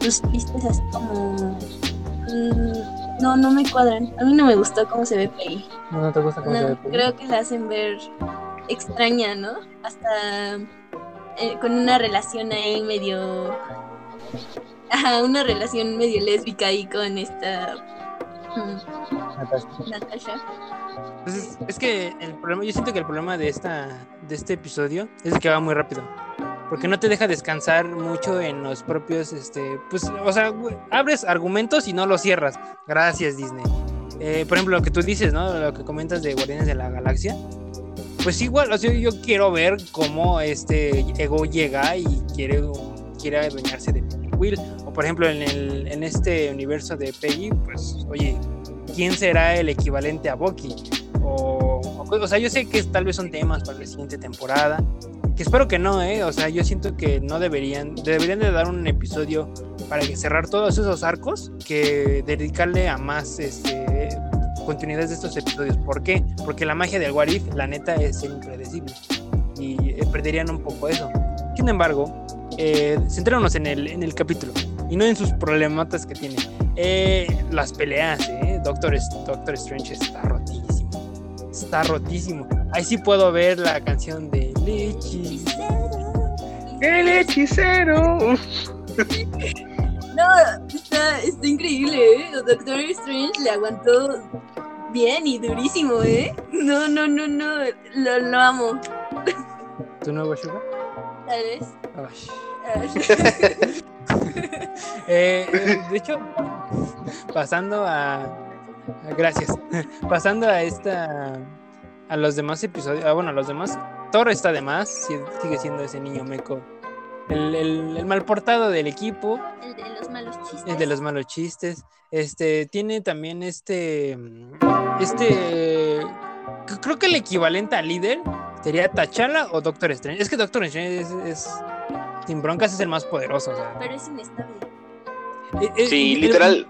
sus chistes así como... Mm, no, no me cuadran. A mí no me gustó cómo se ve Peggy. No, no te gusta cómo se ve Peggy. Creo que la hacen ver extraña, ¿no? Hasta eh, con una relación ahí medio... Ajá, una relación medio lésbica ahí con esta... Natasha. Entonces, es que el problema, yo siento que el problema de esta, de este episodio es que va muy rápido. Porque no te deja descansar mucho en los propios, este, pues, o sea, abres argumentos y no los cierras. Gracias, Disney. Eh, por ejemplo, lo que tú dices, ¿no? Lo que comentas de Guardianes de la Galaxia. Pues igual, o sea, yo quiero ver cómo este Ego llega y quiere, quiere adueñarse de Will. O por ejemplo, en, el, en este universo de Peggy, pues, oye, ¿quién será el equivalente a Bucky? O, o, sea, yo sé que tal vez son temas para la siguiente temporada, que espero que no, ¿eh? O sea, yo siento que no deberían, deberían de dar un episodio para cerrar todos esos arcos, que dedicarle a más este, continuidad de estos episodios. ¿Por qué? Porque la magia del What If, la neta, es impredecible. Y eh, perderían un poco eso. Sin embargo, eh, centrémonos en el, en el capítulo y no en sus problematas que tiene. Eh, las peleas, ¿eh? Doctor, Doctor Strange está rotísimo. Está rotísimo. Ahí sí puedo ver la canción de Lechi. El hechicero. No, está, está increíble, ¿eh? Doctor Strange le aguantó bien y durísimo, ¿eh? No, no, no, no. Lo, lo amo. ¿Tu nuevo Sugar? Tal vez. Ay. Eh, de hecho, pasando a, Gracias. Pasando a esta. A los demás episodios. Ah, bueno, a los demás. Thor está de más. Sigue siendo ese niño meco. El, el, el mal portado del equipo. El de los malos chistes. El de los malos chistes. Este. Tiene también este. Este. Creo que el equivalente al líder sería T'Challa o Doctor Strange. Es que Doctor Strange es. es- sin broncas es el más poderoso. O sea, Pero es inestable. eh, eh, Sí, el- literal.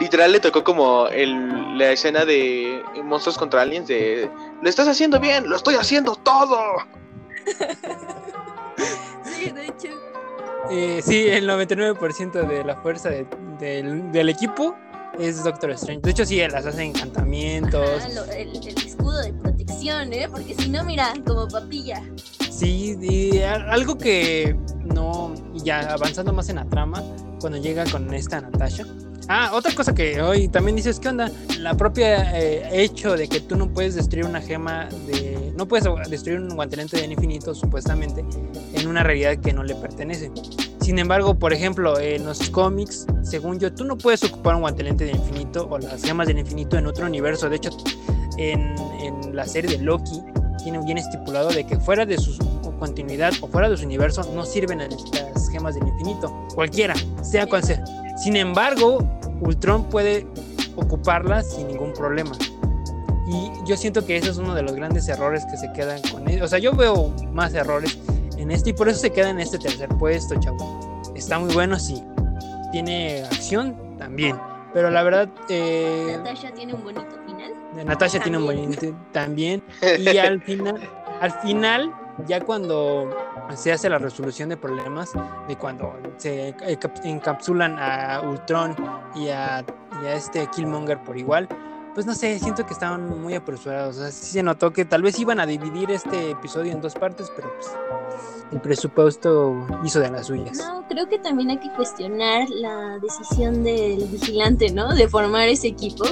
Literal le tocó como el, la escena de Monstruos contra Aliens de Lo estás haciendo bien, lo estoy haciendo todo. Sí, de hecho. Eh, sí, el 99% de la fuerza de- del, del equipo es Doctor Strange. De hecho, sí, él las hace encantamientos. Ah, lo- el, el escudo de protección, ¿eh? Porque si no, mira, como papilla. Sí, algo que no. Ya avanzando más en la trama, cuando llega con esta Natasha. Ah, otra cosa que hoy también dices, ¿qué onda? La propia eh, hecho de que tú no puedes destruir una gema de. No puedes destruir un guantelete del infinito, supuestamente, en una realidad que no le pertenece. Sin embargo, por ejemplo, en los cómics, según yo, tú no puedes ocupar un guantelete del infinito o las gemas del infinito en otro universo. De hecho, en, en la serie de Loki, tiene bien estipulado de que fuera de su continuidad o fuera de su universo no sirven las gemas del infinito. Cualquiera, sea cual sea. Sin embargo, Ultron puede ocuparlas sin ningún problema. Y yo siento que ese es uno de los grandes errores que se quedan con él. O sea, yo veo más errores en este y por eso se queda en este tercer puesto, chavo. Está muy bueno, sí. Tiene acción también. Pero la verdad, eh, Natasha tiene un bonito. Natasha tiene un bonito también. Y al final, al final, ya cuando se hace la resolución de problemas, de cuando se encap- encapsulan a Ultron y a, y a este Killmonger por igual, pues no sé, siento que estaban muy apresurados. O sea, sí se notó que tal vez iban a dividir este episodio en dos partes, pero pues el presupuesto hizo de las suyas. No, creo que también hay que cuestionar la decisión del vigilante, ¿no? De formar ese equipo.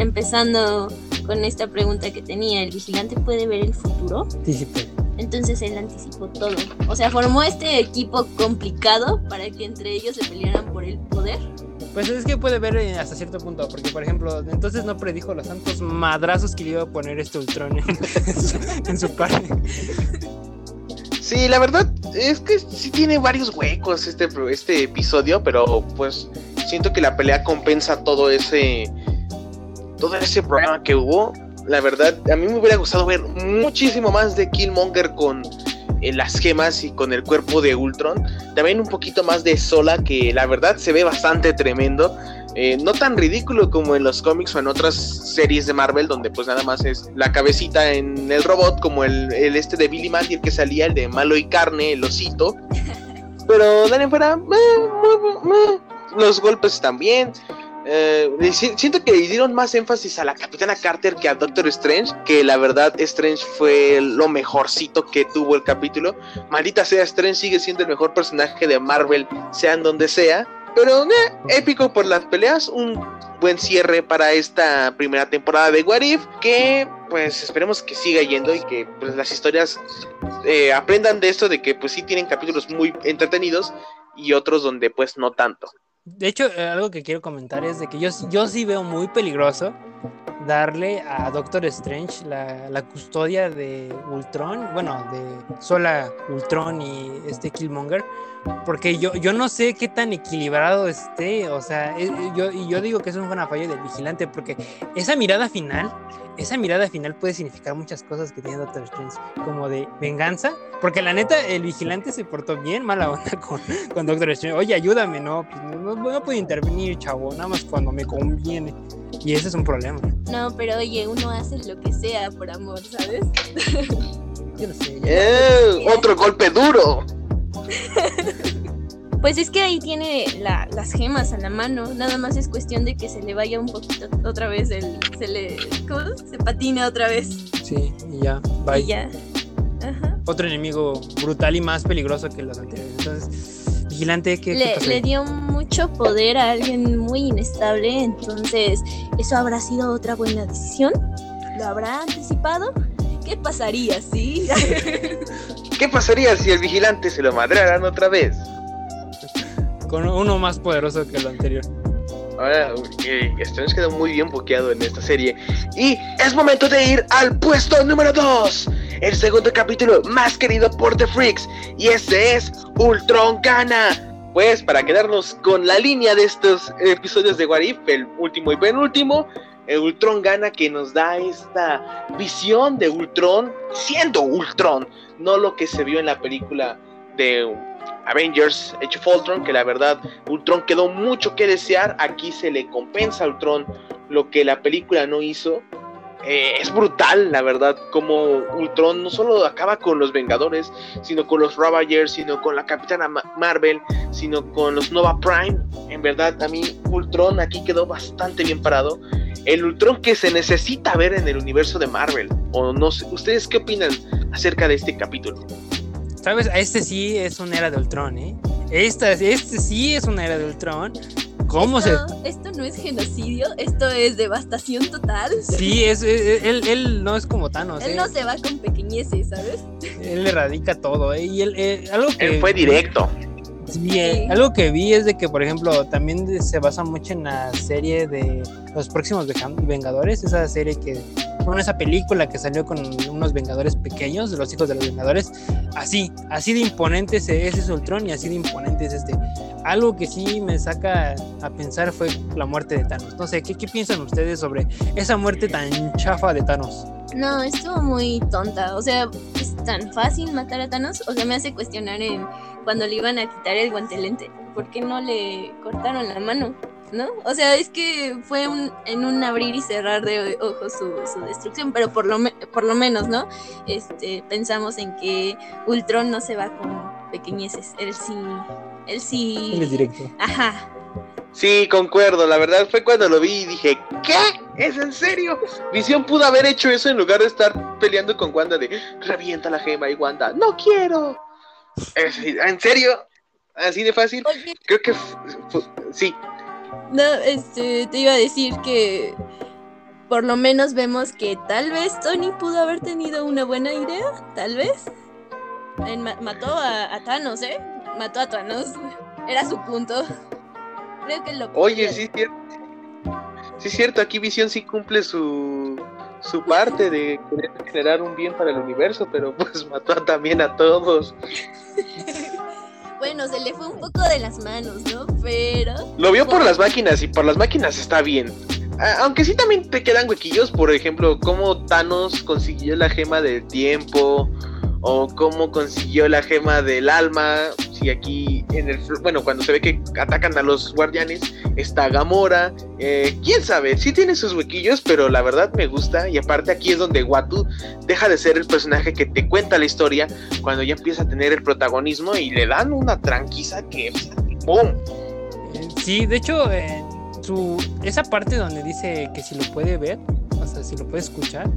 Empezando con esta pregunta que tenía, ¿el vigilante puede ver el futuro? Sí, sí, pues. Entonces él anticipó todo. O sea, formó este equipo complicado para que entre ellos se pelearan por el poder. Pues es que puede ver eh, hasta cierto punto, porque por ejemplo, entonces no predijo los santos madrazos que le iba a poner este Ultron en, en su, carne. Sí, la verdad es que sí tiene varios huecos este, pro- este episodio, pero pues siento que la pelea compensa todo ese todo ese problema que hubo. La verdad, a mí me hubiera gustado ver muchísimo más de Killmonger con eh, las gemas y con el cuerpo de Ultron. También un poquito más de Sola, que la verdad se ve bastante tremendo. Eh, no tan ridículo como en los cómics o en otras series de Marvel, donde pues nada más es la cabecita en el robot, como el, el este de Billy Mandy, el que salía, el de Malo y Carne, el osito. Pero de fuera, los golpes también. Eh, siento que dieron más énfasis a la Capitana Carter que a Doctor Strange, que la verdad Strange fue lo mejorcito que tuvo el capítulo. Maldita sea, Strange sigue siendo el mejor personaje de Marvel, sea en donde sea. Pero eh, épico por las peleas, un buen cierre para esta primera temporada de What If, que pues esperemos que siga yendo y que pues las historias eh, aprendan de esto, de que pues sí tienen capítulos muy entretenidos y otros donde pues no tanto. De hecho, eh, algo que quiero comentar es de que yo, yo sí veo muy peligroso darle a Doctor Strange la, la custodia de Ultron, bueno, de sola Ultron y este Killmonger, porque yo, yo no sé qué tan equilibrado esté, o sea, eh, eh, yo, y yo digo que es un buena falla del vigilante, porque esa mirada final, esa mirada final puede significar muchas cosas que tiene Doctor Strange, como de venganza, porque la neta, el vigilante se portó bien mala onda con, con Doctor Strange, oye, ayúdame, no, pues, no, no puedo intervenir, chavo, nada más cuando me conviene. Y ese es un problema. No, pero oye, uno hace lo que sea por amor, ¿sabes? Yo no sé. ya- ¡Eh! ¡Otro golpe duro! Pues es que ahí tiene la- las gemas a la mano. Nada más es cuestión de que se le vaya un poquito otra vez el. Se le. ¿Cómo? Se patina otra vez. Sí, y ya. Bye. Y ya. Ajá. Otro enemigo brutal y más peligroso que los anteriores. Entonces, vigilante, ¿qué, qué Le, dio mucho poder a alguien muy inestable. Entonces, ¿eso habrá sido otra buena decisión? ¿Lo habrá anticipado? ¿Qué pasaría si.? ¿Qué pasaría si el vigilante se lo madraran otra vez? Con uno más poderoso que lo anterior. Ahora, eh, nos quedó muy bien boqueado en esta serie. Y es momento de ir al puesto número 2. El segundo capítulo más querido por The Freaks. Y ese es Ultron Gana. Pues para quedarnos con la línea de estos episodios de What If, el último y penúltimo, Ultron Gana que nos da esta visión de Ultron siendo Ultron, no lo que se vio en la película de Avengers Age of Ultron, que la verdad Ultron quedó mucho que desear. Aquí se le compensa a Ultron lo que la película no hizo. Eh, es brutal, la verdad, como Ultron no solo acaba con los Vengadores, sino con los Ravagers, sino con la Capitana Ma- Marvel, sino con los Nova Prime. En verdad, a mí Ultron aquí quedó bastante bien parado. El Ultron que se necesita ver en el universo de Marvel. O no sé, ¿ustedes qué opinan acerca de este capítulo? ¿Sabes? Este sí es una era de Ultron, ¿eh? Esta, este sí es una era de Ultron. ¿Cómo se.? esto, esto no es genocidio, esto es devastación total. Sí, es, es- él, él no es como Thanos, Él ¿eh? no se va con pequeñeces, ¿sabes? Él erradica todo, ¿eh? Y él, eh, algo que. Él fue directo. Sí, eh, algo que vi es de que, por ejemplo, también se basa mucho en la serie de los próximos Vengadores, esa serie que, bueno, esa película que salió con unos Vengadores pequeños, los hijos de los Vengadores, así, así de imponente es ese es Ultron y así de imponente es este. Algo que sí me saca a pensar fue la muerte de Thanos. No sé, ¿qué, qué piensan ustedes sobre esa muerte tan chafa de Thanos? No, estuvo muy tonta. O sea, es tan fácil matar a Thanos. O sea, me hace cuestionar en cuando le iban a quitar el guantelete. ¿Por qué no le cortaron la mano? ¿No? O sea, es que fue un- en un abrir y cerrar de ojos su, su destrucción, pero por lo, me- por lo menos, ¿no? Este, pensamos en que Ultron no se va con pequeñeces. Él sí. Él sí. Él es directo. Ajá. Sí, concuerdo. La verdad fue cuando lo vi y dije, ¿qué? ¿Es en serio? Visión pudo haber hecho eso en lugar de estar peleando con Wanda de revienta la gema y Wanda, no quiero. Es- ¿En serio? ¿Así de fácil? Oye, Creo que sí. No, este, te iba a decir que por lo menos vemos que tal vez Tony pudo haber tenido una buena idea, tal vez. En mató a, a Thanos, ¿eh? Mató a Thanos. Era su punto. Creo que lo Oye, sí es cierto. Sí es cierto, aquí Visión sí cumple su su parte de querer generar un bien para el universo, pero pues mató también a todos. Bueno, se le fue un poco de las manos, ¿no? Pero Lo vio por las máquinas y por las máquinas está bien. Aunque sí también te quedan huequillos, por ejemplo, cómo Thanos consiguió la gema del tiempo o cómo consiguió la gema del alma. Si aquí en el bueno, cuando se ve que atacan a los guardianes está Gamora, eh, quién sabe, sí tiene sus huequillos, pero la verdad me gusta y aparte aquí es donde Watu deja de ser el personaje que te cuenta la historia cuando ya empieza a tener el protagonismo y le dan una tranquiza que ¡pum! Sí, de hecho, su, esa parte donde dice que si lo puede ver, o sea, si lo puede escuchar,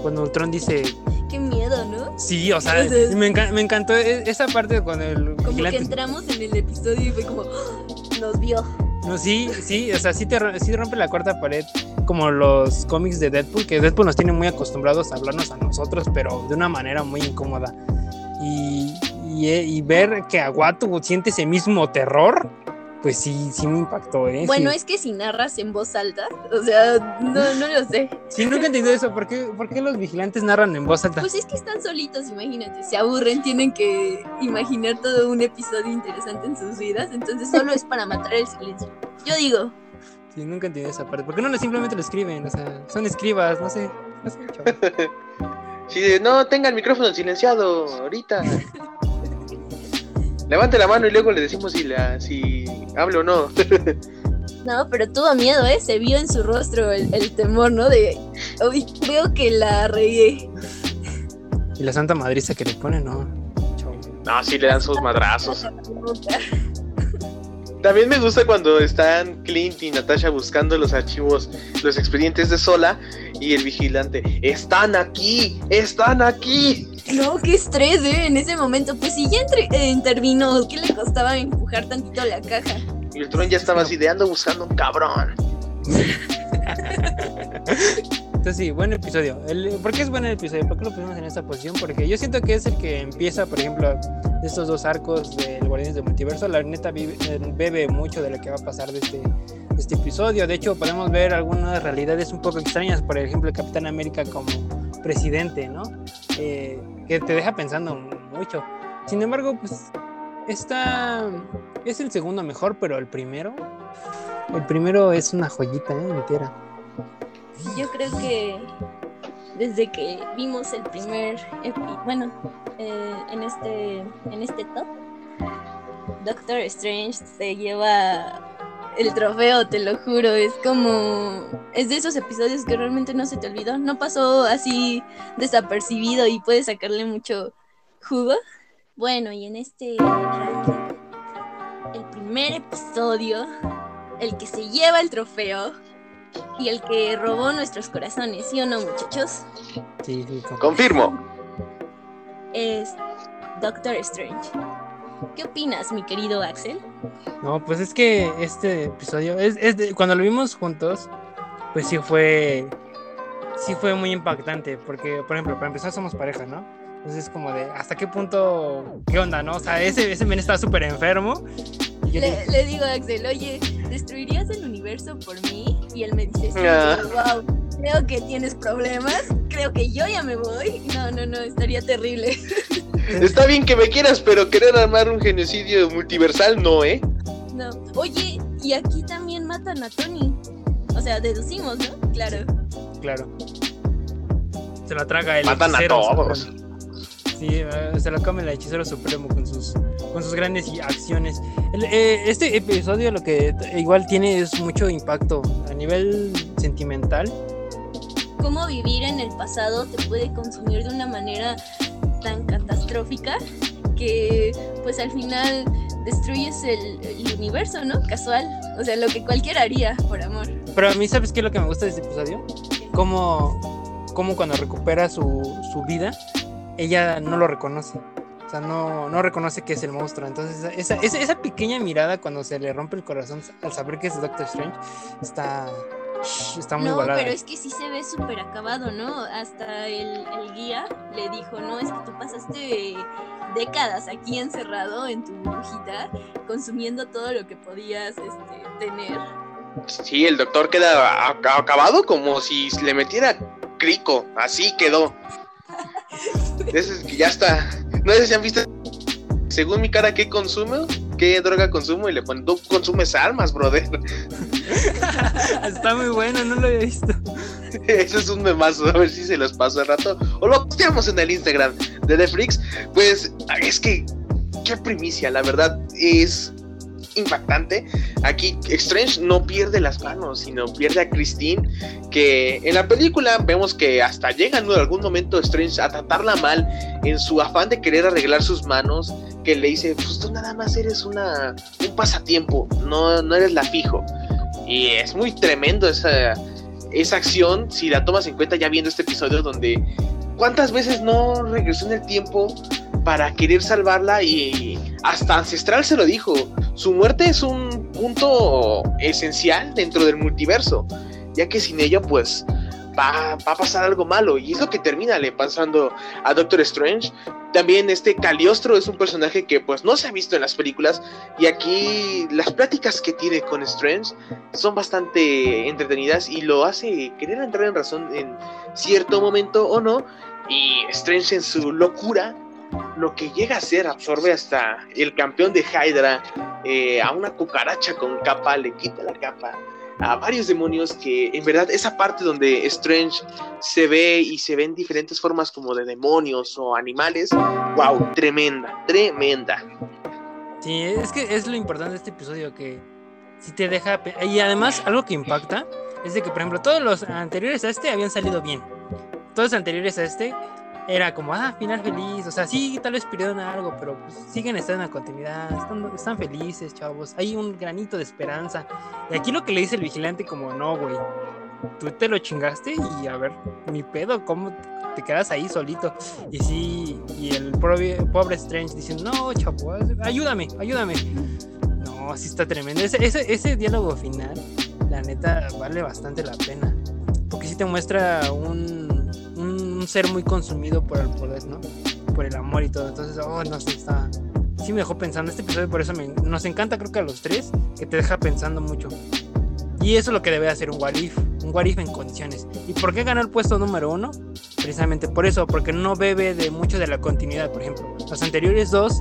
cuando Ultron dice, qué miedo, ¿no? sí, o sea, Entonces- me, enca- me encantó e- esa parte cuando el Como que entramos en el episodio y fue como nos vio. No, sí, sí, o sea, sí, te, sí rompe la cuarta pared, como los cómics de Deadpool, que Deadpool nos tiene muy acostumbrados a hablarnos a nosotros, pero de una manera muy incómoda. Y, y, eh, y ver que Aguatu siente ese mismo terror, pues sí, sí me impactó, ¿eh? Bueno, sí. es que si narras en voz alta, o sea, no, no lo sé. Sí, nunca he entendido eso. ¿Por qué, por qué los vigilantes narran en voz alta? Pues es que están solitos, imagínate, se aburren, tienen que imaginar todo un episodio interesante en sus vidas, entonces solo es para matar el silencio. Yo digo, Sí, nunca he entendido esa parte. ¿Por qué no simplemente lo escriben? O sea, son escribas, no sé. No sé. Sí, no, tenga el micrófono silenciado ahorita. Levante la mano y luego le decimos si la si habla o no. No, pero tuvo miedo, ¿eh? Se vio en su rostro el, el temor, ¿no? De, uy, creo que la regué. Y la santa madriza que le pone, no. No, sí le dan sus madrazos. También me gusta cuando están Clint y Natasha buscando los archivos, los expedientes de Sola y el vigilante. ¡Están aquí! ¡Están aquí! No, qué estrés, ¿eh? En ese momento. Pues si ya entre- eh, intervino, ¿qué le costaba empujar tantito la caja? Y el tron ya estaba así de ando buscando un cabrón. Entonces sí, buen episodio. El- ¿Por qué es buen el episodio? ¿Por qué lo pusimos en esta posición? Porque yo siento que es el que empieza, por ejemplo, estos dos arcos del Guardianes del Multiverso. La neta vive- eh, bebe mucho de lo que va a pasar de este, este episodio. De hecho, podemos ver algunas realidades un poco extrañas. Por ejemplo, Capitán América como presidente, ¿no? Eh, que te deja pensando mucho. Sin embargo, pues esta es el segundo mejor, pero el primero, el primero es una joyita, ¿eh? Entera. Yo creo que desde que vimos el primer bueno, eh, en este en este top, Doctor Strange se lleva el trofeo, te lo juro, es como es de esos episodios que realmente no se te olvidó, no pasó así desapercibido y puedes sacarle mucho jugo. Bueno, y en este ranking, el primer episodio, el que se lleva el trofeo y el que robó nuestros corazones, ¿sí o no, muchachos? Sí, sí, Confirmo. Es Doctor Strange. ¿Qué opinas, mi querido Axel? No, pues es que este episodio, es, es de- cuando lo vimos juntos, pues sí fue, sí fue muy impactante, porque, por ejemplo, para empezar somos pareja, ¿no? Entonces es como de, ¿hasta qué punto, qué onda, no? O sea, ese, ese men está súper enfermo. Le, digo, le digo a Axel, oye, ¿destruirías el universo por mí? Y él me dice, sí, Ah. wow, creo que tienes problemas, creo que yo ya me voy. No, no, no, estaría terrible. Está bien que me quieras, pero querer armar un genocidio multiversal no, ¿eh? No. Oye, y aquí también matan a Tony. O sea, deducimos, ¿no? Claro. claro. Se lo traga el Matan a todos. Sí, eh, se lo come el hechicero supremo con sus, con sus grandes acciones. El- eh, este episodio lo que igual tiene es mucho impacto a nivel sentimental. Cómo vivir en el pasado te puede consumir de una manera tan catastrófica que pues al final destruyes el, universo, ¿no? Casual. O sea, lo que cualquiera haría por amor. Pero a mí, ¿sabes qué es lo que me gusta de este episodio? Cómo, cómo cuando recupera su, su vida, ella no lo reconoce. O sea, no, no reconoce que es el monstruo. Entonces, esa, esa, esa pequeña mirada cuando se le rompe el corazón al saber que es Doctor Strange está, está muy no, pero es que sí se ve súper acabado, ¿no? Hasta el, el guía le dijo, no, es que tú pasaste décadas aquí encerrado en tu burbujita, consumiendo todo lo que podías este, tener. Sí, el doctor queda acabado como si le metiera crico. Así quedó. Es ya está. No sé si han visto. Según mi cara, ¿qué consumo? ¿Qué droga consumo? Y le ponen, tú consumes armas, brother. Está muy bueno, no lo había visto. Eso es un memazo, a ver si se los paso al rato. O lo posteamos en el Instagram de The Freaks. Pues es que, qué primicia, la verdad es impactante. Aquí Strange no pierde las manos, sino pierde a Christine, que en la película vemos que hasta llega en algún momento Strange a tratarla mal en su afán de querer arreglar sus manos, que le dice, pues tú nada más eres una, un pasatiempo, no, no eres la fijo. Y es muy tremendo esa, esa acción si la tomas en cuenta ya viendo este episodio donde cuántas veces no regresó en el tiempo para querer salvarla y hasta Ancestral se lo dijo, su muerte es un punto esencial dentro del multiverso, ya que sin ella pues va, a pasar algo malo y es lo que termina le pasando a Doctor Strange. También este Caliostro es un personaje que pues no se ha visto en las películas y aquí las pláticas que tiene con Strange son bastante entretenidas y lo hace querer entrar en razón en cierto momento o no. Y Strange en su locura, lo que llega a ser, absorbe hasta el campeón de Hydra, eh, a una cucaracha con capa, le quita la capa a varios demonios que en verdad esa parte donde Strange se ve y se ven diferentes formas como de demonios o animales, wow, tremenda, tremenda. Sí, es que es lo importante de este episodio, que sí te deja... Y además, algo que impacta es de que, por ejemplo, todos los anteriores a este habían salido bien. Todos anteriores a este era como, ah, final feliz. O sea, sí, tal vez perdieron algo, pero pues, siguen estando en la continuidad. Están, están felices, chavos. Hay un granito de esperanza. Y aquí lo que le dice el vigilante, como, no, güey. Tú te lo chingaste y a ver, mi pedo, ¿cómo te quedas ahí solito? Y sí, y el pobre, pobre Strange diciendo, no, chavo, ayúdame, ayúdame. No, sí está tremendo. Ese, ese, ese diálogo final, la neta, vale bastante la pena. Porque sí te muestra un, un, ser muy consumido por el poder, ¿no? Por el amor y todo. Entonces, oh, no sé, está... Sí me dejó pensando este episodio, por eso me- nos encanta, creo que a los tres, que te deja pensando mucho. Y eso es lo que debe hacer un What If, un What If en condiciones. ¿Y por qué ganó el puesto número uno? Precisamente por eso, porque no bebe de mucho de la continuidad, por ejemplo. Los anteriores dos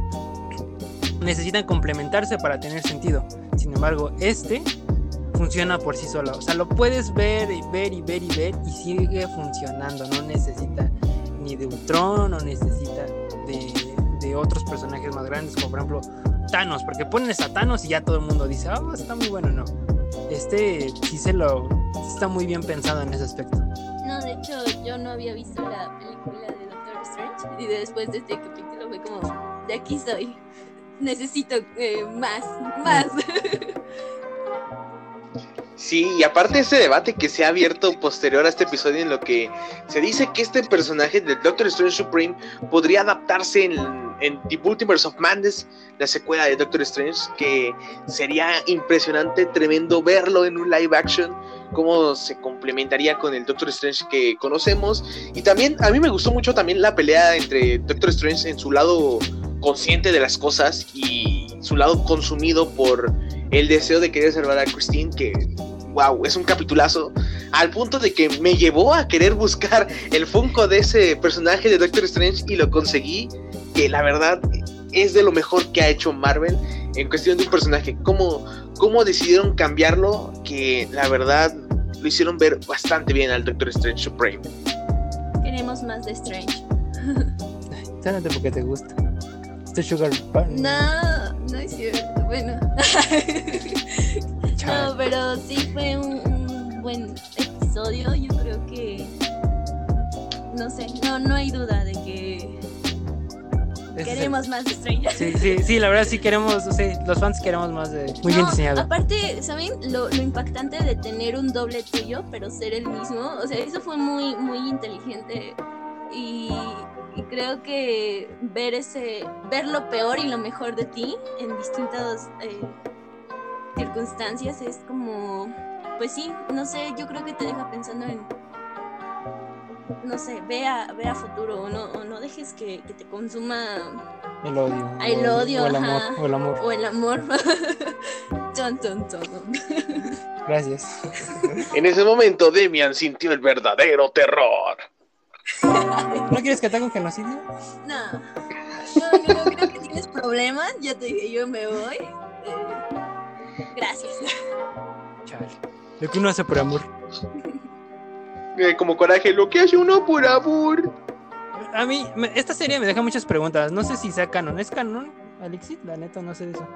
necesitan complementarse para tener sentido. Sin embargo, este funciona por sí solo. O sea, lo puedes ver y ver y ver y ver y sigue funcionando. No necesita ni de Ultron, no necesita de, de otros personajes más grandes, como por ejemplo Thanos, porque pones a Thanos y ya todo el mundo dice, ah, está muy bueno, no. Este sí se lo está muy bien pensado en ese aspecto. No, de hecho, yo no había visto la película de Doctor Strange y después de este capítulo fue como, de aquí soy. Necesito eh, más, más. Sí, y aparte ese debate que se ha abierto posterior a este episodio en lo que se dice que este personaje del Doctor Strange Supreme podría adaptarse en, en The Multiverse of Madness, la secuela de Doctor Strange, que sería impresionante, tremendo verlo en un live action, cómo se complementaría con el Doctor Strange que conocemos. Y también a mí me gustó mucho también la pelea entre Doctor Strange en su lado consciente de las cosas y su lado consumido por el deseo de querer salvar a Christine, que wow, es un capitulazo, al punto de que me llevó a querer buscar el Funko de ese personaje de Doctor Strange y lo conseguí, que la verdad es de lo mejor que ha hecho Marvel en cuestión de un personaje. ¿Cómo, cómo decidieron cambiarlo? Que la verdad lo hicieron ver bastante bien al Doctor Strange Supreme. Queremos más de Strange. Sánate porque te gusta. Este Sugar No, no es cierto. Bueno. no, pero sí fue un, un buen episodio. Yo creo que. No sé, no, no hay duda de que queremos más de Strange. Sí, sí, sí, la verdad sí queremos, sea, los fans queremos más de... Muy bien No, diseñado. Aparte, ¿saben? Lo, lo impactante de tener un doble tuyo, pero ser el mismo. O sea, eso fue muy, muy inteligente. Y, y creo que ver ese, ver lo peor y lo mejor de ti en distintas eh, circunstancias es como, pues sí, no sé, yo creo que te deja pensando en, no sé, ve a, ve a futuro o no, o no dejes que, que te consuma El odio. el o- odio, O el amor. O el amor. o el amor. Ton, ton, ton. Gracias. En ese momento Demian sintió el verdadero terror. ¿No quieres que te haga un genocidio? No, no, no, creo que tienes problemas. Ya te dije, yo me voy. Eh, gracias. Chale. Lo que uno hace por amor. Eh, como coraje, lo que hace uno por amor. A mí, esta serie me deja muchas preguntas. No sé si sea canon. ¿Es canon, Alexis? La neta, no sé de eso.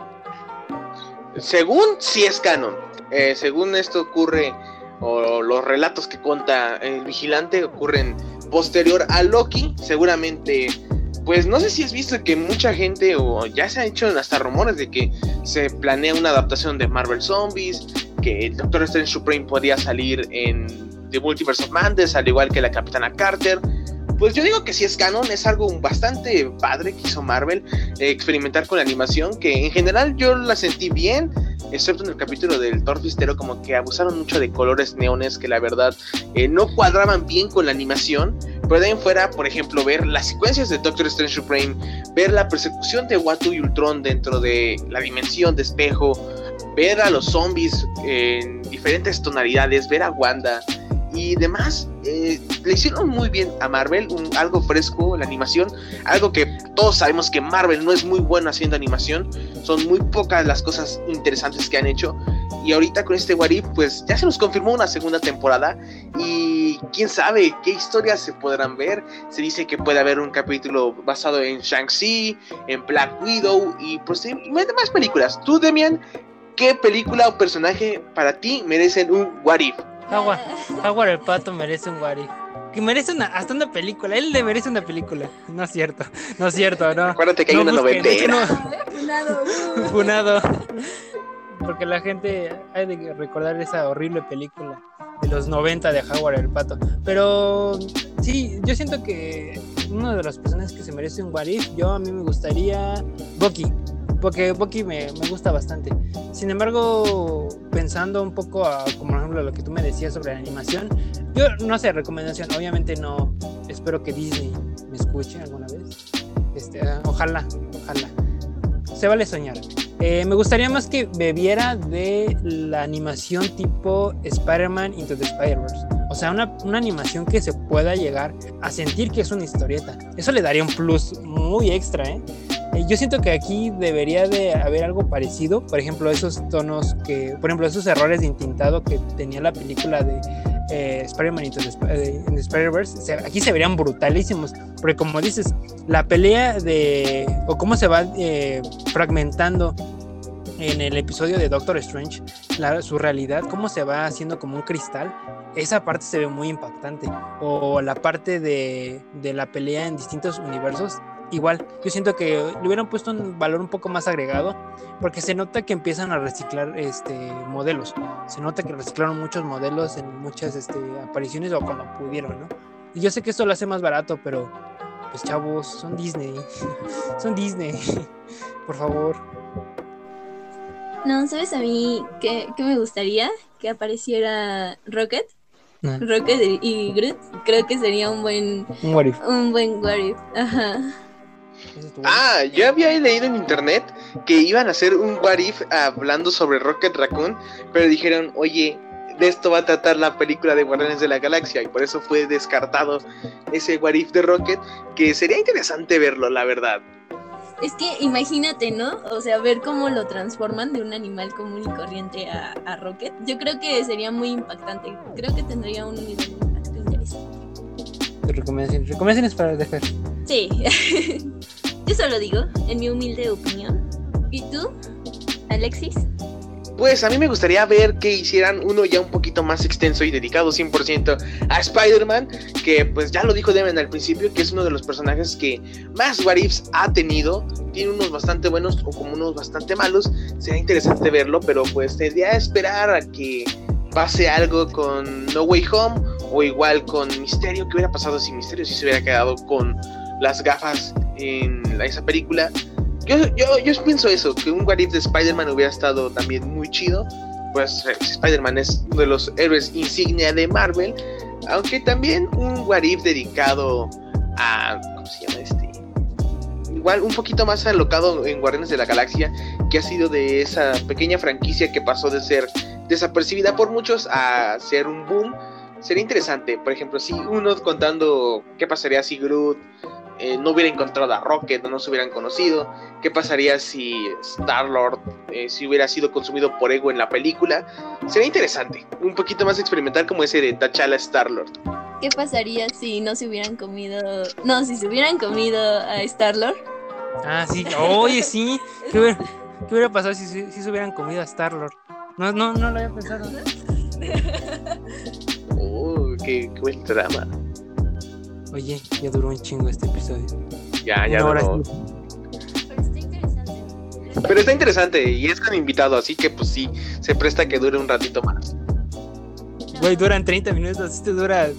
Según sí es canon. Eh, según esto ocurre, o los relatos que cuenta el vigilante ocurren posterior a Loki. Seguramente, pues no sé si has visto que mucha gente, o ya se han hecho hasta rumores de que se planea una adaptación de Marvel Zombies, que el Doctor Strange Supreme podría salir en The Multiverse of Madness, al igual que la Capitana Carter. Pues yo digo que si es canon, es algo bastante padre que hizo Marvel, eh, experimentar con la animación, que en general yo la sentí bien, excepto en el capítulo del Thor Fistero, como que abusaron mucho de colores neones que la verdad eh, no cuadraban bien con la animación, pero de ahí fuera, por ejemplo, ver las secuencias de Doctor Strange Supreme, ver la persecución de Watu y Ultron dentro de la dimensión de espejo, ver a los zombies en diferentes tonalidades, ver a Wanda y demás, eh, le hicieron muy bien a Marvel, algo fresco, la animación, algo que todos sabemos que Marvel no es muy bueno haciendo animación, son muy pocas las cosas interesantes que han hecho, y ahorita con este What If, pues ya se nos confirmó una segunda temporada, y quién sabe qué historias se podrán ver, se dice que puede haber un capítulo basado en Shang-Chi, en Black Widow, y posiblemente más películas. Tú, Demian, ¿qué película o personaje para ti merecen un What If? Jaguar, Jaguar el pato merece un What If. Que merece una, hasta una película. Él le merece una película. No es cierto. No es cierto, no. Acuérdate que hay No una noventera. no- Funado. Porque la gente hay de recordar esa horrible película de los 90 de Howard el Pato. Pero sí, yo siento que uno de los personajes que se merece un What If, yo a mí me gustaría Bucky. Porque Bucky me, me gusta bastante. Sin embargo, pensando un poco a, como por ejemplo lo que tú me decías sobre la animación, yo no sé, recomendación, obviamente no, espero que Disney me escuche alguna vez. Este, ojalá, ojalá. Se vale soñar. Eh, me gustaría más que bebiera de la animación tipo Spider-Man Into the Spider-Verse. O sea, una, una animación que se pueda llegar a sentir que es una historieta. Eso le daría un plus muy extra, ¿eh? Eh, Yo siento que aquí debería de haber algo parecido, por ejemplo, esos tonos que, por ejemplo, esos errores de intintado que tenía la película de eh, Spider-Man Into the eh, the Spider-Verse, se- aquí se verían brutalísimos, porque como dices, la pelea de, o cómo se va eh, fragmentando en el episodio de Doctor Strange, la- su realidad, cómo se va haciendo como un cristal, esa parte se ve muy impactante. O la parte de, de la pelea en distintos universos, igual. Yo siento que le hubieran puesto un valor un poco más agregado, porque se nota que empiezan a reciclar este, modelos. Se nota que reciclaron muchos modelos en muchas este, apariciones o cuando pudieron, ¿no? Y yo sé que esto lo hace más barato, pero pues chavos, son Disney. son Disney. Por favor. No, ¿sabes a mí qué, qué me gustaría? Que apareciera Rocket. Rocket y- y Groot. Creo que sería un buen, Un what if. un buen what if. Ajá. Ah, yo había leído en internet que iban a hacer un What If hablando sobre Rocket Raccoon, pero dijeron, oye, de esto va a tratar la película de Guardianes de la Galaxia, y por eso fue descartado ese What If de Rocket, que sería interesante verlo, la verdad. Es que imagínate, ¿no? O sea, ver cómo lo transforman de un animal común y corriente a, a Rocket. Yo creo que sería muy impactante. Creo que tendría un tu recomendación. Recomendaciones para dejar. Sí. Yo solo digo, en mi humilde opinión. ¿Y tú, Alexis? Pues a mí me gustaría ver que hicieran uno ya un poquito más extenso y dedicado 100% a Spider-Man, que pues ya lo dijo Demen al principio, que es uno de los personajes que más What Ifs ha tenido. Tiene unos bastante buenos o como unos bastante malos. Sería interesante verlo, pero pues tendría que esperar a que pase algo con No Way Home o igual con Misterio. ¿Qué hubiera pasado si Misterio si se hubiera quedado con las gafas en esa película? Yo, yo, yo pienso eso, que un What If de Spider-Man hubiera estado también muy chido. Pues eh, Spider-Man es uno de los héroes insignia de Marvel. Aunque también un What If dedicado a. ¿Cómo se llama este? Igual un poquito más alocado en Guardianes de la Galaxia, que ha sido de esa pequeña franquicia que pasó de ser desapercibida por muchos a ser un boom. Sería interesante, por ejemplo, si uno contando qué pasaría si Groot eh, no hubiera encontrado a Rocket no se hubieran conocido, qué pasaría si Star-Lord eh, si hubiera sido consumido por Ego en la película. Sería interesante, un poquito más experimental como ese de T'Challa Star-Lord. ¿Qué pasaría si no se hubieran comido... No, si se hubieran comido a Star-Lord? Ah, sí. Oye, sí. ¿Qué hubiera, qué hubiera pasado si, se- si se hubieran comido a Star-Lord? No, no, no lo había pensado. Oh, qué, qué buen drama. Oye, ya duró un chingo este episodio. Ya, ya Una hora no. sí. Pero está interesante. Pero está interesante y es con invitado, así que pues sí, se presta que dure un ratito más. Güey, duran 30 minutos. Este dura.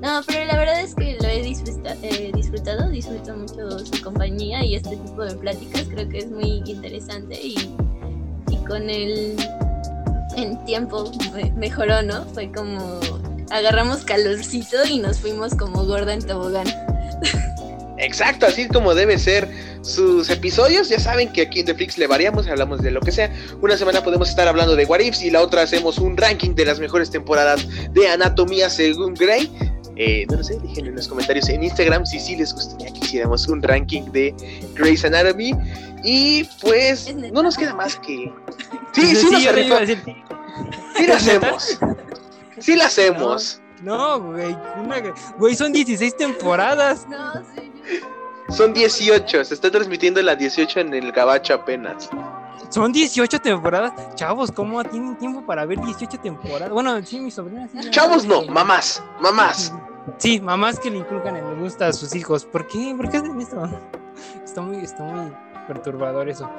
No, pero la verdad es que lo he eh, disfrutado, disfruto mucho su compañía y este tipo de pláticas creo que es muy interesante y, con el en tiempo me- mejoró, ¿no? Fue como agarramos calorcito y nos fuimos como gorda en tobogán. Exacto, así como debe ser sus episodios. Ya saben que aquí en The Flix le variamos, hablamos de lo que sea. Una semana podemos estar hablando de What Ifs y la otra hacemos un ranking de las mejores temporadas de Anatomía según Grey. Eh, no lo sé, déjenme en los comentarios en Instagram si sí les gustaría que hiciéramos un ranking de Grey's Anatomy. Y pues no nos queda más que... Sí, sí, nos a arriesgamos. decir. sí lo hacemos. Sí lo hacemos. No, güey. una- Güey, son 16 temporadas. No, sí, Son 18, se está transmitiendo la 18 en el Gabacho apenas. Son 18 temporadas. Chavos, ¿cómo tienen tiempo para ver 18 temporadas? Bueno, sí, mi sobrina sí. Chavos no, mamás, mamás. Sí, mamás que le inculcan el gusto a sus hijos. ¿Por qué? ¿Por qué hacen esto? Está muy, está muy perturbador eso.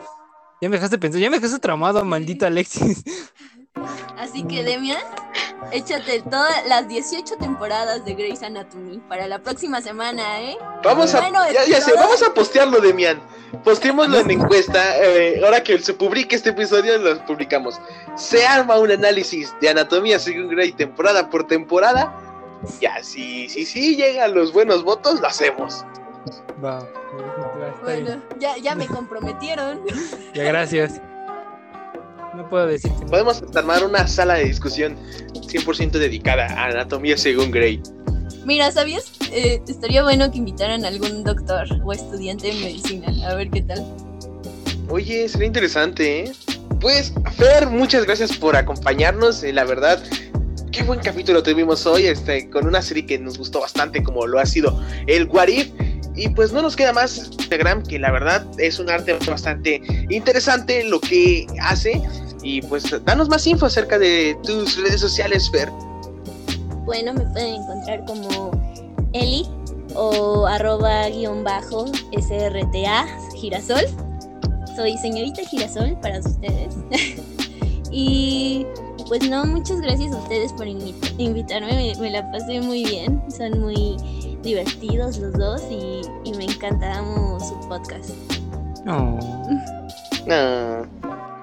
Ya me dejaste pensar, ya me dejaste traumado, maldito Alexis. Así que, Demian, échate todas las 18 temporadas de Grey's Anatomy para la próxima semana, ¿eh? Vamos a, Bueno, ya, ya sé, vamos a postearlo, Demian. Postémoslo en encuesta. eh, ahora que se publique este episodio, lo publicamos. Se arma un análisis de anatomía según Grey temporada por temporada. Ya, si sí, sí, llegan los buenos votos, lo hacemos. Va, bien. Bueno, ya, ya me comprometieron. Ya, gracias. No puedo decir que no. Podemos armar una sala de discusión 100% dedicada a anatomía según Grey. Mira, ¿sabías? Eh, estaría bueno que invitaran a algún doctor o estudiante de medicina. A ver qué tal. Oye, sería interesante, ¿eh? Pues, Fer, muchas gracias por acompañarnos. eh, la verdad, qué buen capítulo tuvimos hoy, este, con una serie que nos gustó bastante, como lo ha sido el What If. Y pues no nos queda más Instagram, que la verdad es un arte bastante interesante lo que hace. Y pues danos más info acerca de tus redes sociales, Fer. Bueno, me pueden encontrar como Eli o arroba guion bajo SRTA Girasol. Soy señorita Girasol para ustedes. y pues no, muchas gracias a ustedes por invi- invitarme. Me, me la pasé muy bien. Son muy divertidos los dos y, y me encanta, amo su podcast. No. Ah,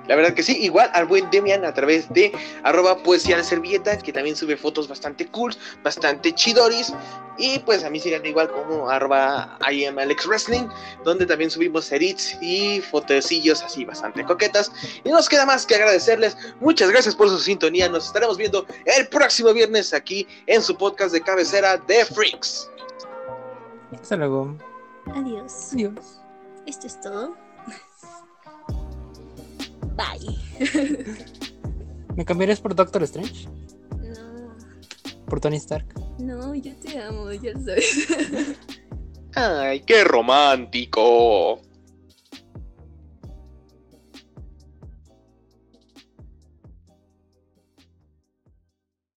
La verdad que sí, igual al buen Demian a través de arroba poesía de servilleta, que también sube fotos bastante cool, bastante chidoris. Y pues a mí sigan igual como arroba I am Alex Wrestling, donde también subimos edits y fotecillos así bastante coquetas. Y no nos queda más que agradecerles. Muchas gracias por su sintonía. Nos estaremos viendo el próximo viernes aquí en su podcast de cabecera de Freaks. Hasta luego. Adiós. Adiós. Esto es todo. Bye. ¿Me cambiarías por Doctor Strange? No, Por Tony Stark. no, yo te amo, ya sabes. Ay, qué romántico.